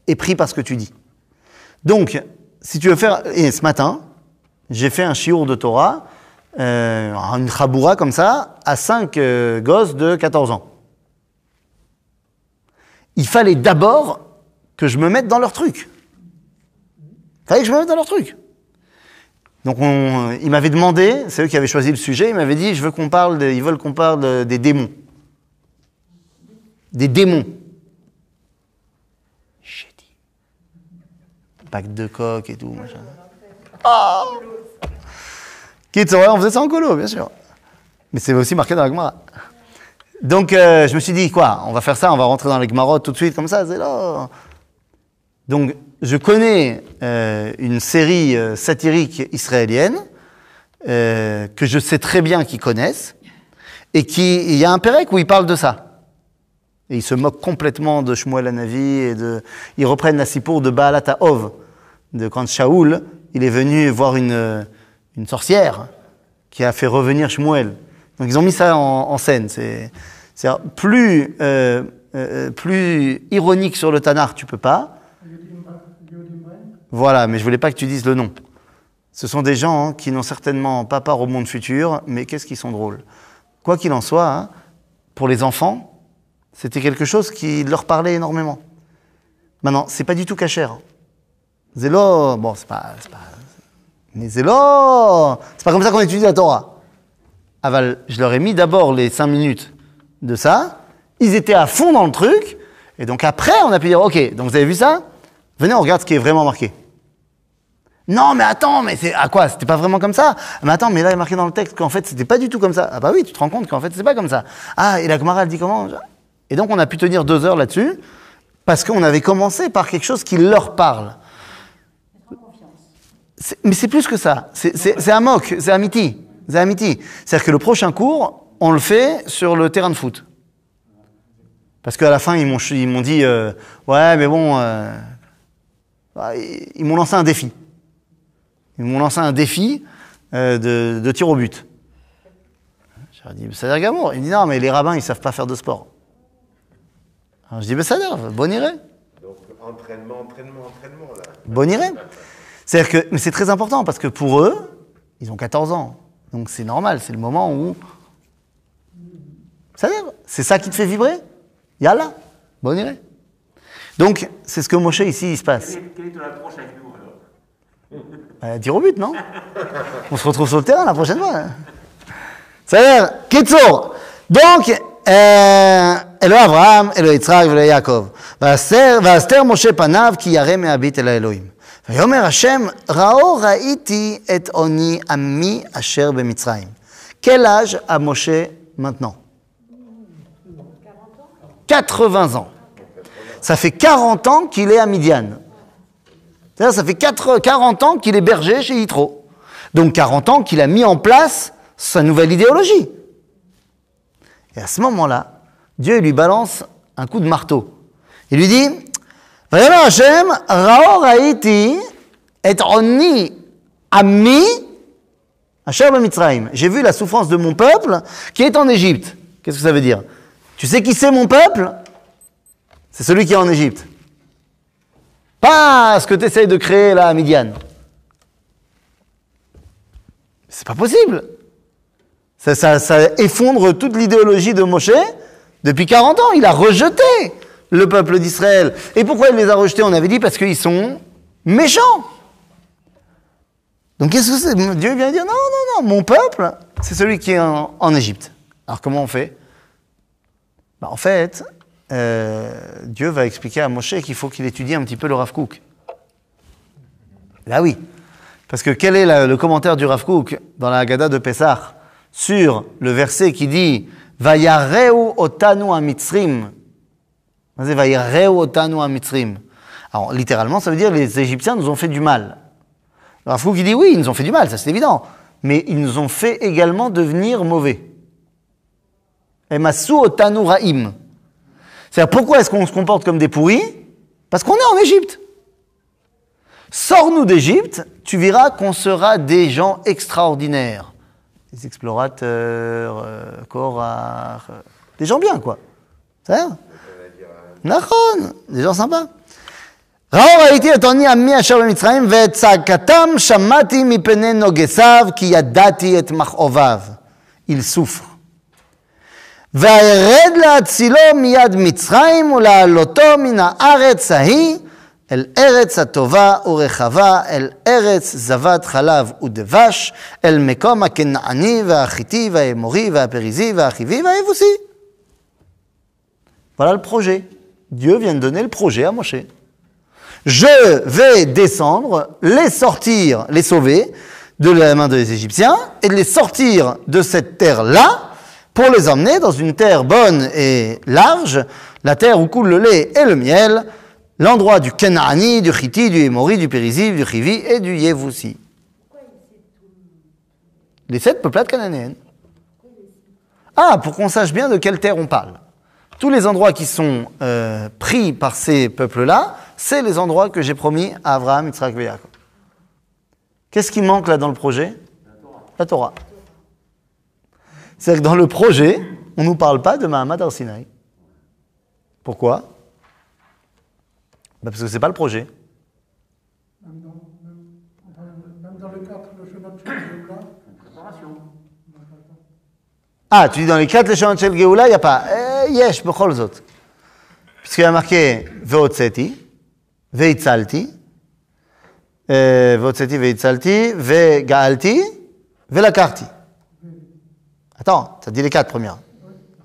épris par ce que tu dis. Donc, si tu veux faire, et ce matin, j'ai fait un chiour de Torah, euh, une chaboura comme ça, à cinq euh, gosses de 14 ans. Il fallait d'abord que je me mette dans leur truc. Il fallait que je me mette dans leur truc. Donc on, ils m'avaient demandé, c'est eux qui avaient choisi le sujet, ils m'avaient dit, je veux qu'on parle, ils veulent qu'on parle de- des démons. Des démons. J'ai dit. Pack de coq et tout, machin. Ah Kids, on faisait ça en colo, bien sûr. Mais c'est aussi marqué dans la Gemara. Donc euh, je me suis dit, quoi, on va faire ça, on va rentrer dans les Gemarot tout de suite, comme ça, c'est là. Donc je connais euh, une série euh, satirique israélienne que je sais très bien qu'ils connaissent, et qui, il y a un Pérec où ils parlent de ça. Et ils se moquent complètement de Shmuel Hanavi et de, ils reprennent la sipour de Baalat de quand Shaoul, il est venu voir une, une sorcière qui a fait revenir Shmuel. Donc ils ont mis ça en, scène. C'est, plus, euh, euh, plus ironique sur le Tanar, tu peux pas. Voilà, mais je voulais pas que tu dises le nom. Ce sont des gens hein, qui n'ont certainement pas part au monde futur, mais qu'est-ce qu'ils sont drôles. Quoi qu'il en soit, hein, pour les enfants, c'était quelque chose qui leur parlait énormément. Maintenant, c'est pas du tout cachère. Zélo, bon, c'est pas, pas, mais zélo, c'est pas comme ça qu'on étudie la Torah. Aval, je leur ai mis d'abord les cinq minutes de ça. Ils étaient à fond dans le truc. Et donc après, on a pu dire, OK, donc vous avez vu ça? Venez, on regarde ce qui est vraiment marqué. Non, mais attends, mais c'est à quoi? C'était pas vraiment comme ça? Mais attends, mais là, il est marqué dans le texte qu'en fait, c'était pas du tout comme ça. Ah bah oui, tu te rends compte qu'en fait, c'est pas comme ça. Ah, et la Gemara, elle dit comment? Et donc, on a pu tenir deux heures là-dessus, parce qu'on avait commencé par quelque chose qui leur parle. Mais c'est plus que ça. C'est- un mock, c'est un miti. C'est-à-dire que le prochain cours, on le fait sur le terrain de foot. Parce qu'à la fin, ils m'ont dit euh, Ouais, mais bon. euh, ils m'ont lancé un défi. Ils m'ont lancé un défi euh, de, tir au but. Je leur ai dit l'air gamour. Il me dit Non, mais les rabbins, ils savent pas faire de sport. Alors je dis Ben ça l'air, bon iré. Donc, entraînement, entraînement, entraînement, là. Bon iré. C'est-à-dire que, mais c'est très important parce que pour eux, ils ont 14 ans. Donc c'est normal, c'est le moment où. Ça l'air, c'est ça qui te fait vibrer? Yallah, bon iré. Donc, c'est ce que Moshe ici, il se passe. Quelle est, ton approche avec nous alors? Euh, tir au but, non? On se retrouve sur le terrain la prochaine fois. hein. Ça a l'air. Kitsour. Donc, אלוהי אברהם, אלוהי יצחק ואלוהי יעקב. ואסתר ואסתר משה פניו כי ירא מהביט אל האלוהים. ויאמר השם, ראו ראיתי את עוני עמי אשר במצרים. Quel âge a Moshe maintenant 80 ans. Ça fait 40 ans qu'il est à Midian. C'est-à-dire, ça fait 4 40 ans qu'il est berger chez Yitro. Donc 40 ans qu'il a mis en place sa nouvelle idéologie. Et à ce moment-là, Dieu lui balance un coup de marteau. Il lui dit Hashem, ami. J'ai vu la souffrance de mon peuple qui est en Égypte. Qu'est-ce que ça veut dire? Tu sais qui c'est mon peuple? C'est celui qui est en Égypte. Pas ce que tu essayes de créer là à Midian. C'est pas possible. Ça, effondre toute l'idéologie de Moshe depuis 40 ans. Il a rejeté le peuple d'Israël. Et pourquoi il les a rejetés? On avait dit parce qu'ils sont méchants. Donc qu'est-ce que c'est? Dieu vient dire non, non, non, mon peuple, c'est celui qui est en, Égypte. Alors comment on fait? Bah, En fait, euh, Dieu va expliquer à Moshe qu'il faut qu'il étudie un petit peu le Rav Kook. Là oui. Parce que quel est le commentaire du Rav Kook dans la Haggadah de Pessah? Sur le verset qui dit Vayareu otanu amitzrim Vayareu otanu. Alors littéralement, ça veut dire les Égyptiens nous ont fait du mal. Rav Kook il dit oui, ils nous ont fait du mal, ça c'est évident. Mais ils nous ont fait également devenir mauvais. Emasu otanu ra'im. C'est-à-dire, pourquoi est-ce qu'on se comporte comme des pourris? Parce qu'on est en Égypte. Sors-nous d'Égypte, tu verras qu'on sera des gens extraordinaires Des explorateurs, euh, Korach, euh, des gens bien, quoi. C'est ça נכון, des gens sympas. ראו ראיתי את עוני עמי אשר במצרים ואת צעקתם שמעתי מפני נוגסיו כי ידעתי את מכאוביו. Il souffre. וארד להצילו מיד מצרים ולהעלותו מן הארץ ההיא אל ארץ הטובה ורחבה, אל ארץ זבת חלב ודבש, אל מקום הכנעני והחיטי והאמורי והפריזי והחיבי והיבוסי. Voilà le projet. Dieu vient de donner le projet à Moshe. Je vais descendre, les sortir, les sauver de la main des Égyptiens et de les sortir de cette terre-là pour les emmener dans une terre bonne et large, la terre où coule le lait et le miel, l'endroit du Kenaani, du Chiti, du Hémori, du Périzi, du Chivi et du Yevoussi. Les sept peuplades cananéennes. Ah, pour qu'on sache bien de quelle terre on parle. Tous les endroits qui sont euh, pris par ces peuples-là, c'est les endroits que j'ai promis à Abraham, Yitzhak et Yaakov. Qu'est-ce qui manque là dans le projet? La Torah. C'est-à-dire que dans le projet, on ne nous parle pas de Mahamad al-Sinaï. Pourquoi? Parce que ce n'est pas le projet. Même dans, même, même dans le cadre de chemin de Géoula, Préparation. Ah, tu dis dans les quatre léchons de Géoula, il n'y a pas. Eh, yesh, bechol zot. Puisqu'il y a marqué Veotseti, Veitzalti, euh, Veotseti, Veitzalti, Vegaalti, Velakarti. Attends, ça dit les quatre premières.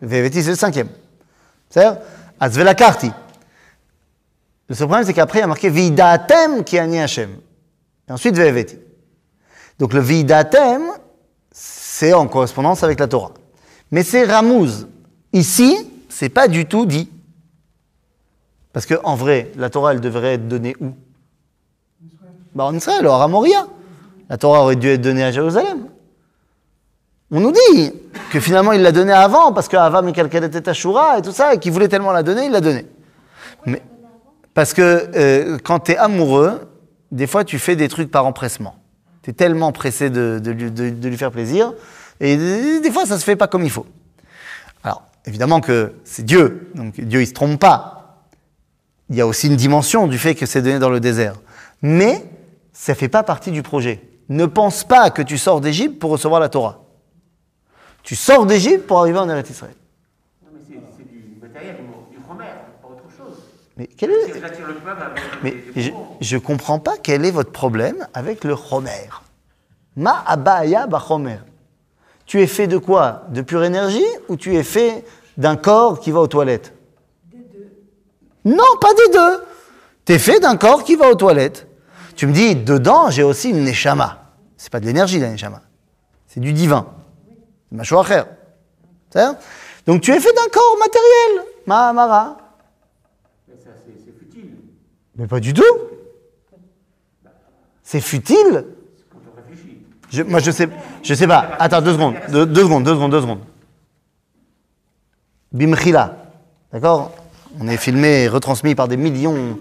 Veveti, c'est le cinquième. C'est-à-dire, Az Velakarti. Le seul problème, c'est qu'après, il y a marqué Vidatem qui ani Hashem. Et ensuite, Veveti. Donc le Vidatem, c'est en correspondance avec la Torah. Mais c'est Ramouz. Ici, c'est pas du tout dit. Parce que en vrai, la Torah, elle devrait être donnée où? Bah, En Israël, à Moria. La Torah aurait dû être donnée à Jérusalem. On nous dit que finalement il l'a donnée avant parce qu'Ava Mikalkel était Ashura et tout ça, et qu'il voulait tellement la donner, il l'a donnée. Mais, parce que euh, quand tu es amoureux, des fois tu fais des trucs par empressement. Tu es tellement pressé de, de lui- de- de lui faire plaisir, et des des fois ça se fait pas comme il faut. Alors, évidemment que c'est Dieu, donc Dieu il se trompe pas. Il y a aussi une dimension du fait que c'est donné dans le désert. Mais ça fait pas partie du projet. Ne pense pas que tu sors d'Égypte pour recevoir la Torah. Tu sors d'Égypte pour arriver en Eretz Israël. Non, mais c'est c'est du matériel, du, du romer, pas autre chose. Mais quel est... Mais je, je comprends pas quel est votre problème avec le Homer. Ma abaya ba Homer. Tu es fait de quoi? De pure énergie ou tu es fait d'un corps qui va aux toilettes? Des deux. Non, pas des deux. Tu es fait d'un corps qui va aux toilettes. Tu me dis, dedans, j'ai aussi une neshama. C'est pas de l'énergie, la neshama. C'est du divin. C'est ma. Donc tu es fait d'un corps matériel. Ma amara. Mais ça, c'est c'est futile. Mais pas du tout. C'est futile. Je- moi, je sais, je sais pas. Attends, deux secondes, deux, deux secondes, deux secondes, deux secondes. Bimchila, d'accord? On est filmé et retransmis par des millions.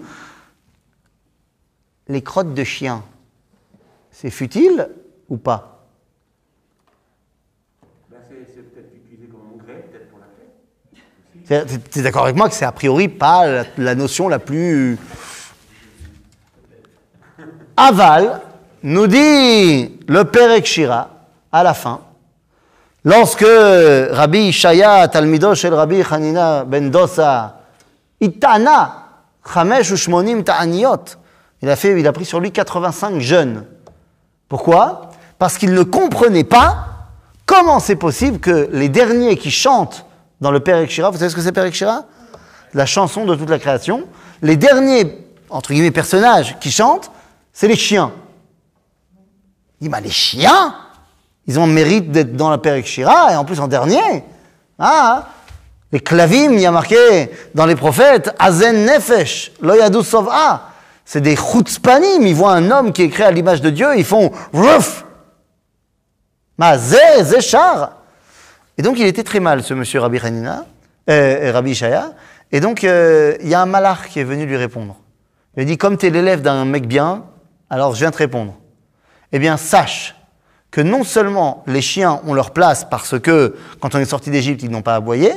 Les crottes de chiens, c'est futile ou pas? Ben, c'est peut-être utilisé comme engrais, peut-être pour la paix. C'est- Tu es d'accord avec moi que c'est a priori pas la, la notion la plus. Aval nous dit le Perek Shira à la fin, lorsque Rabbi Shaya, Talmido shel Rabbi Hanina ben Dosa, Itana, Chamesh ou Shmonim Ta'aniot, il a, fait, il a pris sur lui 85 jeunes. Pourquoi? Parce qu'il ne comprenait pas comment c'est possible que les derniers qui chantent dans le Père Shira, vous savez ce que c'est Père Shira? La chanson de toute la création. Les derniers, entre guillemets, personnages qui chantent, c'est les chiens. Il dit, les chiens, ils ont le mérite d'être dans la Shira, et en plus en dernier. Ah, les clavim, il y a marqué dans les prophètes, Azen Nefesh, Loyadou Sov'a. C'est des chutzpanim, ils voient un homme qui est créé à l'image de Dieu, ils font Rouf Ma zé, zé char Et donc il était très mal, ce monsieur Rabbi Hanina, euh, Rabbi Shaya. Et donc euh, il y a un malach qui est venu lui répondre. Il a dit Comme tu es l'élève d'un mec bien, alors je viens te répondre. Eh bien, sache que non seulement les chiens ont leur place parce que quand on est sorti d'Égypte, ils n'ont pas aboyé,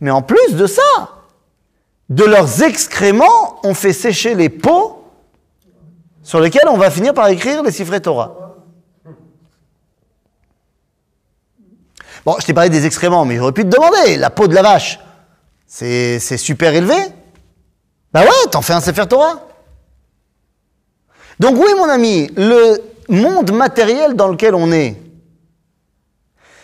mais en plus de ça, de leurs excréments, on fait sécher les pots sur lesquels on va finir par écrire les Sifrei Torah. Bon, je t'ai parlé des excréments, mais j'aurais pu te demander, la peau de la vache, c'est c'est super élevé Bah ouais, t'en fais un Sefer Torah. Donc oui, mon ami, le monde matériel dans lequel on est,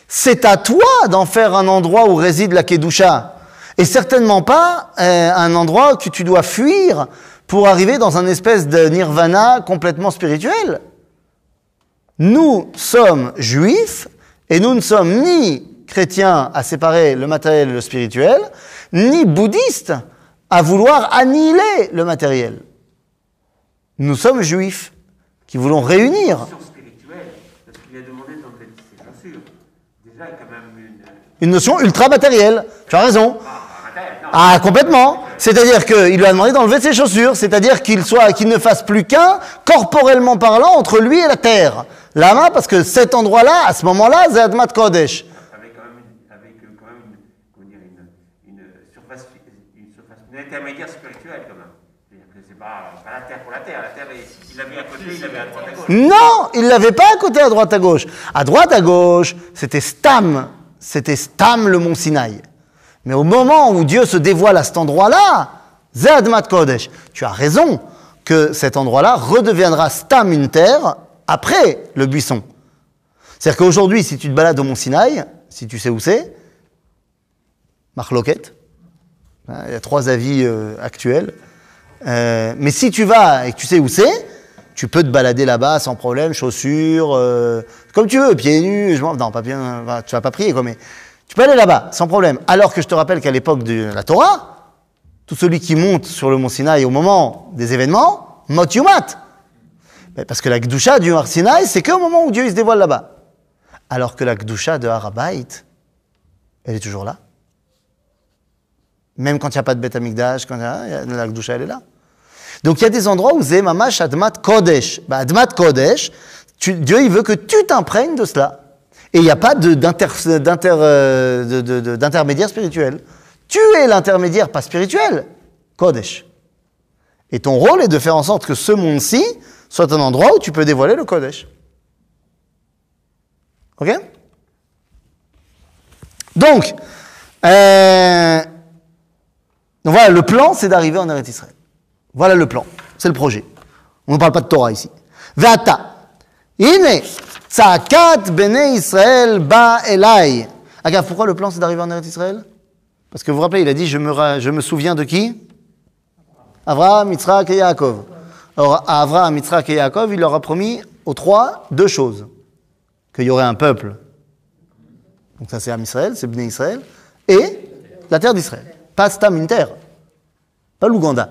c'est à toi d'en faire un endroit où réside la Kedusha. Et certainement pas euh, un endroit que tu dois fuir pour arriver dans un espèce de nirvana complètement spirituel. Nous sommes juifs et nous ne sommes ni chrétiens à séparer le matériel et le spirituel, ni bouddhistes à vouloir annihiler le matériel. Nous sommes juifs qui voulons réunir une. notion ultra matérielle. Tu as raison. Ah, matériel, non. Ah, complètement. C'est-à-dire qu'il lui a demandé d'enlever ses chaussures, c'est-à-dire qu'il soit, qu'il ne fasse plus qu'un, corporellement parlant, entre lui et la terre. Lama, parce que cet endroit-là, à ce moment-là, c'est Admat Kodesh. Avec quand même une, avec quand même une, comment dire, une, une surface, une surface, une intermédiaire spirituelle quand même. C'est-à-dire que c'est pas, pas la terre pour la terre. La terre, il il il. Non, il l'avait pas à côté, à droite, à gauche. À droite, à gauche, c'était Stam. C'était Stam, le mont Sinaï. Mais au moment où Dieu se dévoile à cet endroit-là, Zedmat Kodesh, tu as raison que cet endroit-là redeviendra Stam, une terre, après le buisson. C'est-à-dire qu'aujourd'hui, si tu te balades au mont Sinaï, si tu sais où c'est, Marloquette, hein, il y a trois avis euh, actuels. Euh, mais si tu vas et que tu sais où c'est, tu peux te balader là-bas sans problème, chaussures, euh, comme tu veux, pieds nus. Je m'en- non, pas bien, tu vas pas prier quoi, mais tu peux aller là-bas sans problème. Alors que je te rappelle qu'à l'époque de la Torah, tout celui qui monte sur le mont Sinaï au moment des événements, mot yumat. Mais Parce que la Gdusha du Har Sinaï, c'est qu'au moment où Dieu il se dévoile là-bas. Alors que la Gdusha de Harabait, elle est toujours là. Même quand il n'y a pas de Beth Amikdash, quand y a- la Gdusha, elle est là. Donc il y a des endroits où c'est Mamash Admat Kodesh. Bah, Admat Kodesh, Dieu il veut que tu t'imprègnes de cela. Et il n'y a pas euh, d'intermédiaire spirituel. Tu es l'intermédiaire, pas spirituel, Kodesh. Et ton rôle est de faire en sorte que ce monde-ci soit un endroit où tu peux dévoiler le Kodesh. Ok? Donc, euh, voilà, le plan, c'est d'arriver en Eretz Israël. Voilà le plan, c'est le projet. On ne parle pas de Torah ici. Ve'ata, ine, tzakat bene Israël ba elai. Regarde, pourquoi le plan, c'est d'arriver en Eretz Israël Parce que vous vous rappelez, il a dit, je me, souviens de qui? Abraham, Yitzhak et Yaakov. Alors, à Abraham, Yitzhak et Yaakov, il leur a promis aux trois deux choses. Qu'il y aurait un peuple. Donc ça, c'est Am Israël, c'est Bnei Israël. Et la terre d'Israël. Pas Stam, une terre. Pas l'Ouganda.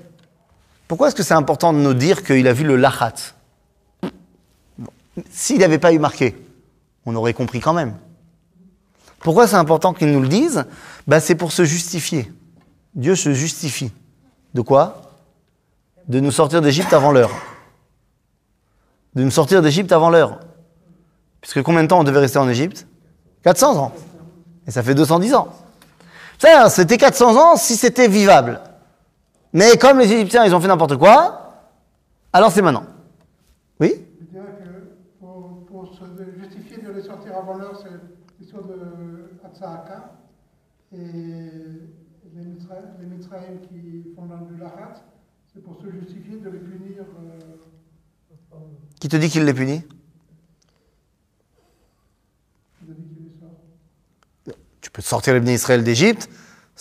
Pourquoi est-ce que c'est important de nous dire qu'il a vu le lachat? S'il n'avait pas eu marqué, on aurait compris quand même. Pourquoi c'est important qu'il nous le dise? Ben, C'est pour se justifier. Dieu se justifie. De quoi? De nous sortir d'Égypte avant l'heure. De nous sortir d'Égypte avant l'heure. Puisque combien de temps on devait rester en Égypte? 400 ans. Et ça fait 210 ans. C'était 400 ans si c'était vivable. Mais comme les Égyptiens, ils ont fait n'importe quoi, alors c'est maintenant. Oui? Je dirais que pour, pour se justifier de les sortir avant l'heure, c'est l'histoire de Hatzaaka. Et les Mitzrayim, qui font Lahat, c'est pour se justifier de les punir. euh, Qui te dit qu'il les punit? de. Tu peux sortir les Israël d'Égypte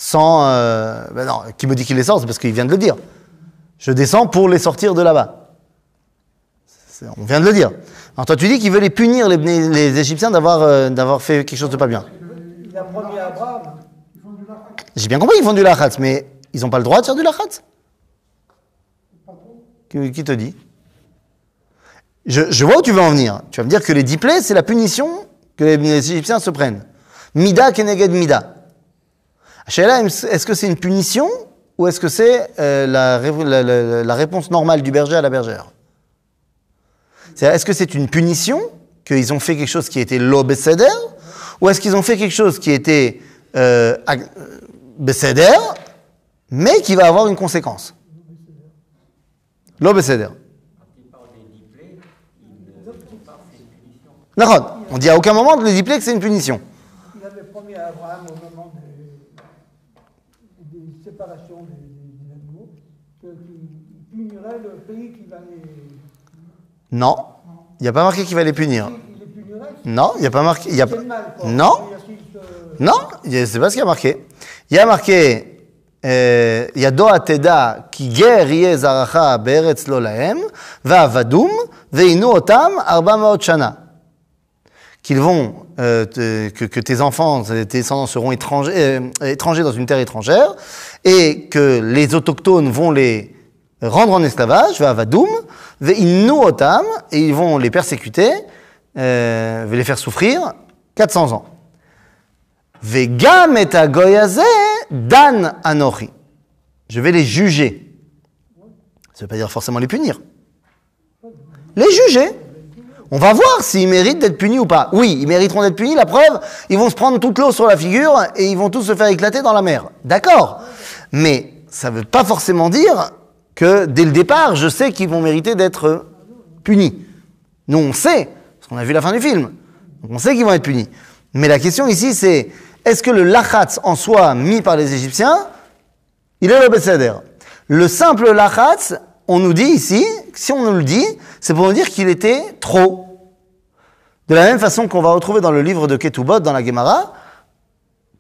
sans... euh, ben non, qui me dit qu'il les sort C'est parce qu'il vient de le dire. Je descends pour les sortir de là-bas. On vient de le dire. Alors toi tu dis qu'il veut les punir, les, Égyptiens, d'avoir euh, d'avoir fait quelque chose de pas bien. Abraham. Ils font du Lahat, J'ai bien compris qu'ils font du lachat, mais ils n'ont pas le droit de faire du lachat. Qui, te dit? Je, je vois où tu veux en venir. Tu vas me dire que les dix plaies, c'est la punition que les, les Égyptiens se prennent. Mida keneged mida. Sheila, est-ce que c'est une punition ou est-ce que c'est euh, la, ré- la- la- la réponse normale du berger à la bergère? Est-ce que c'est une punition qu'ils ont fait quelque chose qui était lo beseder ou est-ce qu'ils ont fait quelque chose qui était euh, euh, mais qui va avoir une conséquence? Lo beseder. Quand il parle des dix plaies, il ne dit pas que c'est une punition. D'accord. On dit à aucun moment de les dix plaies que c'est une punition. Il avait promis à Abraham au moment des, des séparations des, des animaux punirait le pays qui va les. Non. Il n'y a pas marqué qu'il va les punir. Il les punirait. Non, il n'y a pas marqué. il Y a... Mal. Non. Se- Non, il y a- c'est pas ce qu'il y a marqué. Il y a marqué euh, Yado ateda ki ger yeh zaracha be'eretz lo lahem va'avadum ve'inu otam arba ma'ot shana. Qu'ils vont, euh, que, que tes enfants, tes descendants seront étrangers, euh, étrangers dans une terre étrangère et que les autochtones vont les rendre en esclavage, va'avadum ve'inu otam et ils vont les persécuter, euh, les faire souffrir 400 ans. Vegam et dan anochi. Je vais les juger. Ça ne veut pas dire forcément les punir. Les juger. On va voir s'ils méritent d'être punis ou pas. Oui, ils mériteront d'être punis. La preuve, ils vont se prendre toute l'eau sur la figure et ils vont tous se faire éclater dans la mer. D'accord. Mais ça ne veut pas forcément dire que dès le départ, je sais qu'ils vont mériter d'être punis. Nous, on sait, parce qu'on a vu la fin du film. On sait qu'ils vont être punis. Mais la question ici, c'est est-ce que le lachatz en soi mis par les Égyptiens, il est le Besséder Le simple lachatz, on nous dit ici, si on nous le dit, c'est pour nous dire qu'il était trop. De la même façon qu'on va retrouver dans le livre de Ketubot, dans la Gemara,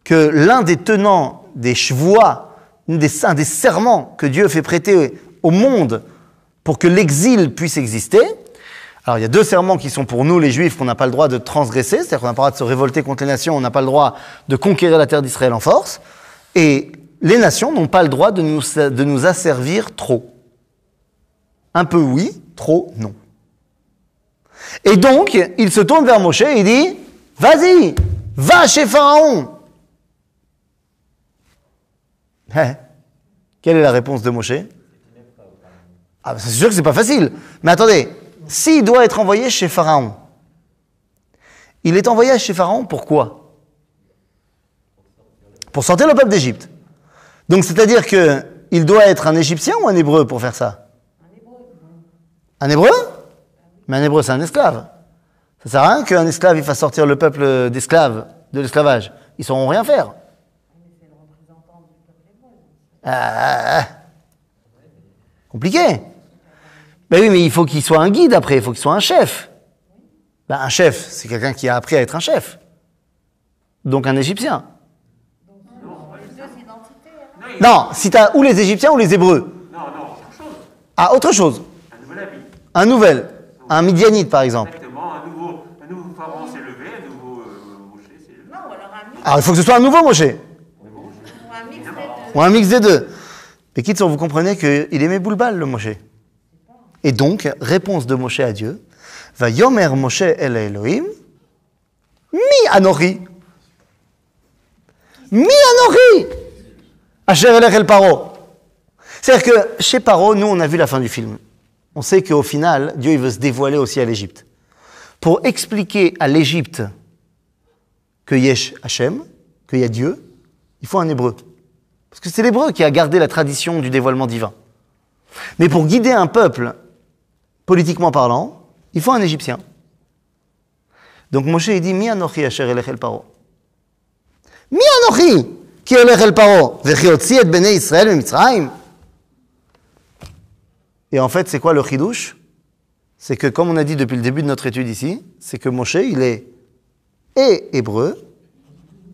que l'un des tenants des chevois, un des, des serments que Dieu fait prêter au monde pour que l'exil puisse exister, alors il y a deux serments qui sont pour nous les juifs qu'on n'a pas le droit de transgresser, c'est-à-dire qu'on n'a pas le droit de se révolter contre les nations, on n'a pas le droit de conquérir la terre d'Israël en force, et les nations n'ont pas le droit de nous asservir trop. Un peu oui, trop non. Et donc, il se tourne vers Moshe et il dit, vas-y, va chez Pharaon. Hein Quelle est la réponse de Moshe? Ah, C'est sûr que c'est pas facile. Mais attendez, s'il doit être envoyé chez Pharaon, il est envoyé chez Pharaon pourquoi Pour sortir le peuple d'Égypte. Donc c'est-à-dire que il doit être un Égyptien ou un Hébreu pour faire ça? Un Hébreu? Mais un Hébreu c'est un esclave. Ça sert à rien qu'un esclave il fasse sortir le peuple d'esclaves de l'esclavage. Ils sauront rien faire. Ah, compliqué. Ben oui, mais il faut qu'il soit un guide après, il faut qu'il soit un chef. Ben, un chef, c'est quelqu'un qui a appris à être un chef. Donc un Égyptien. Non, si tu as ou les Égyptiens ou les Hébreux. Non, non, autre chose. Ah, autre chose. Un nouvel. Un Midianite, par exemple. Exactement. Un nouveau, un nouveau pharaon s'est levé, un nouveau euh, Moshe s'est levé. Non, alors un mix, Alors, il faut que ce soit un nouveau Moshe. ou un mix des deux. Ou un mix des deux. Mais quitte vous comprenez qu'il aimait Boulbal, le Moshe. Et donc, réponse de Moshe à Dieu, va yomer Moshe el Elohim, mi anori. Mi anori. Asher el paro. C'est-à-dire que chez Paro, nous, on a vu la fin du film. On sait qu'au final, Dieu il veut se dévoiler aussi à l'Égypte. Pour expliquer à l'Égypte que Yesh Hachem, qu'il y a Dieu, il faut un hébreu. Parce que c'est l'hébreu qui a gardé la tradition du dévoilement divin. Mais pour guider un peuple, politiquement parlant, il faut un Égyptien. Donc Moshe dit Mi anochi asher elech el paro. Mi anochi ki paro vechi otzi et bnei Israël mitzrayim. Et en fait, c'est quoi le chidouche? C'est que, comme on a dit depuis le début de notre étude ici, c'est que Moshe, il est et hébreu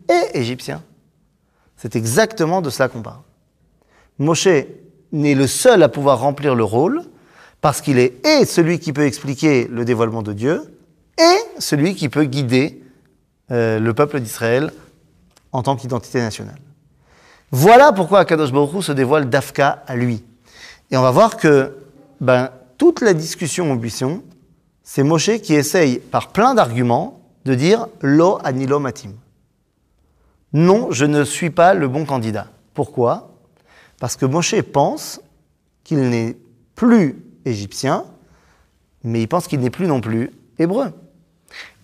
et égyptien. C'est exactement de cela qu'on parle. Moshe n'est le seul à pouvoir remplir le rôle parce qu'il est et celui qui peut expliquer le dévoilement de Dieu et celui qui peut guider euh, le peuple d'Israël en tant qu'identité nationale. Voilà pourquoi Akadosh Baruch Hu se dévoile d'Afka à lui. Et on va voir que ben, toute la discussion au buisson, c'est Moshe qui essaye par plein d'arguments de dire lo anilo matim. Non, je ne suis pas le bon candidat. Pourquoi? Parce que Moshe pense qu'il n'est plus égyptien, mais il pense qu'il n'est plus non plus hébreu.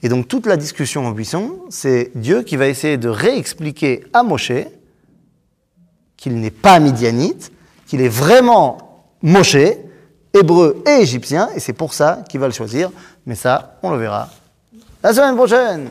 Et donc toute la discussion au buisson, c'est Dieu qui va essayer de réexpliquer à Moshe qu'il n'est pas midianite, qu'il est vraiment Moshe, hébreu et égyptien, et c'est pour ça qu'il va le choisir. Mais ça, on le verra la semaine prochaine.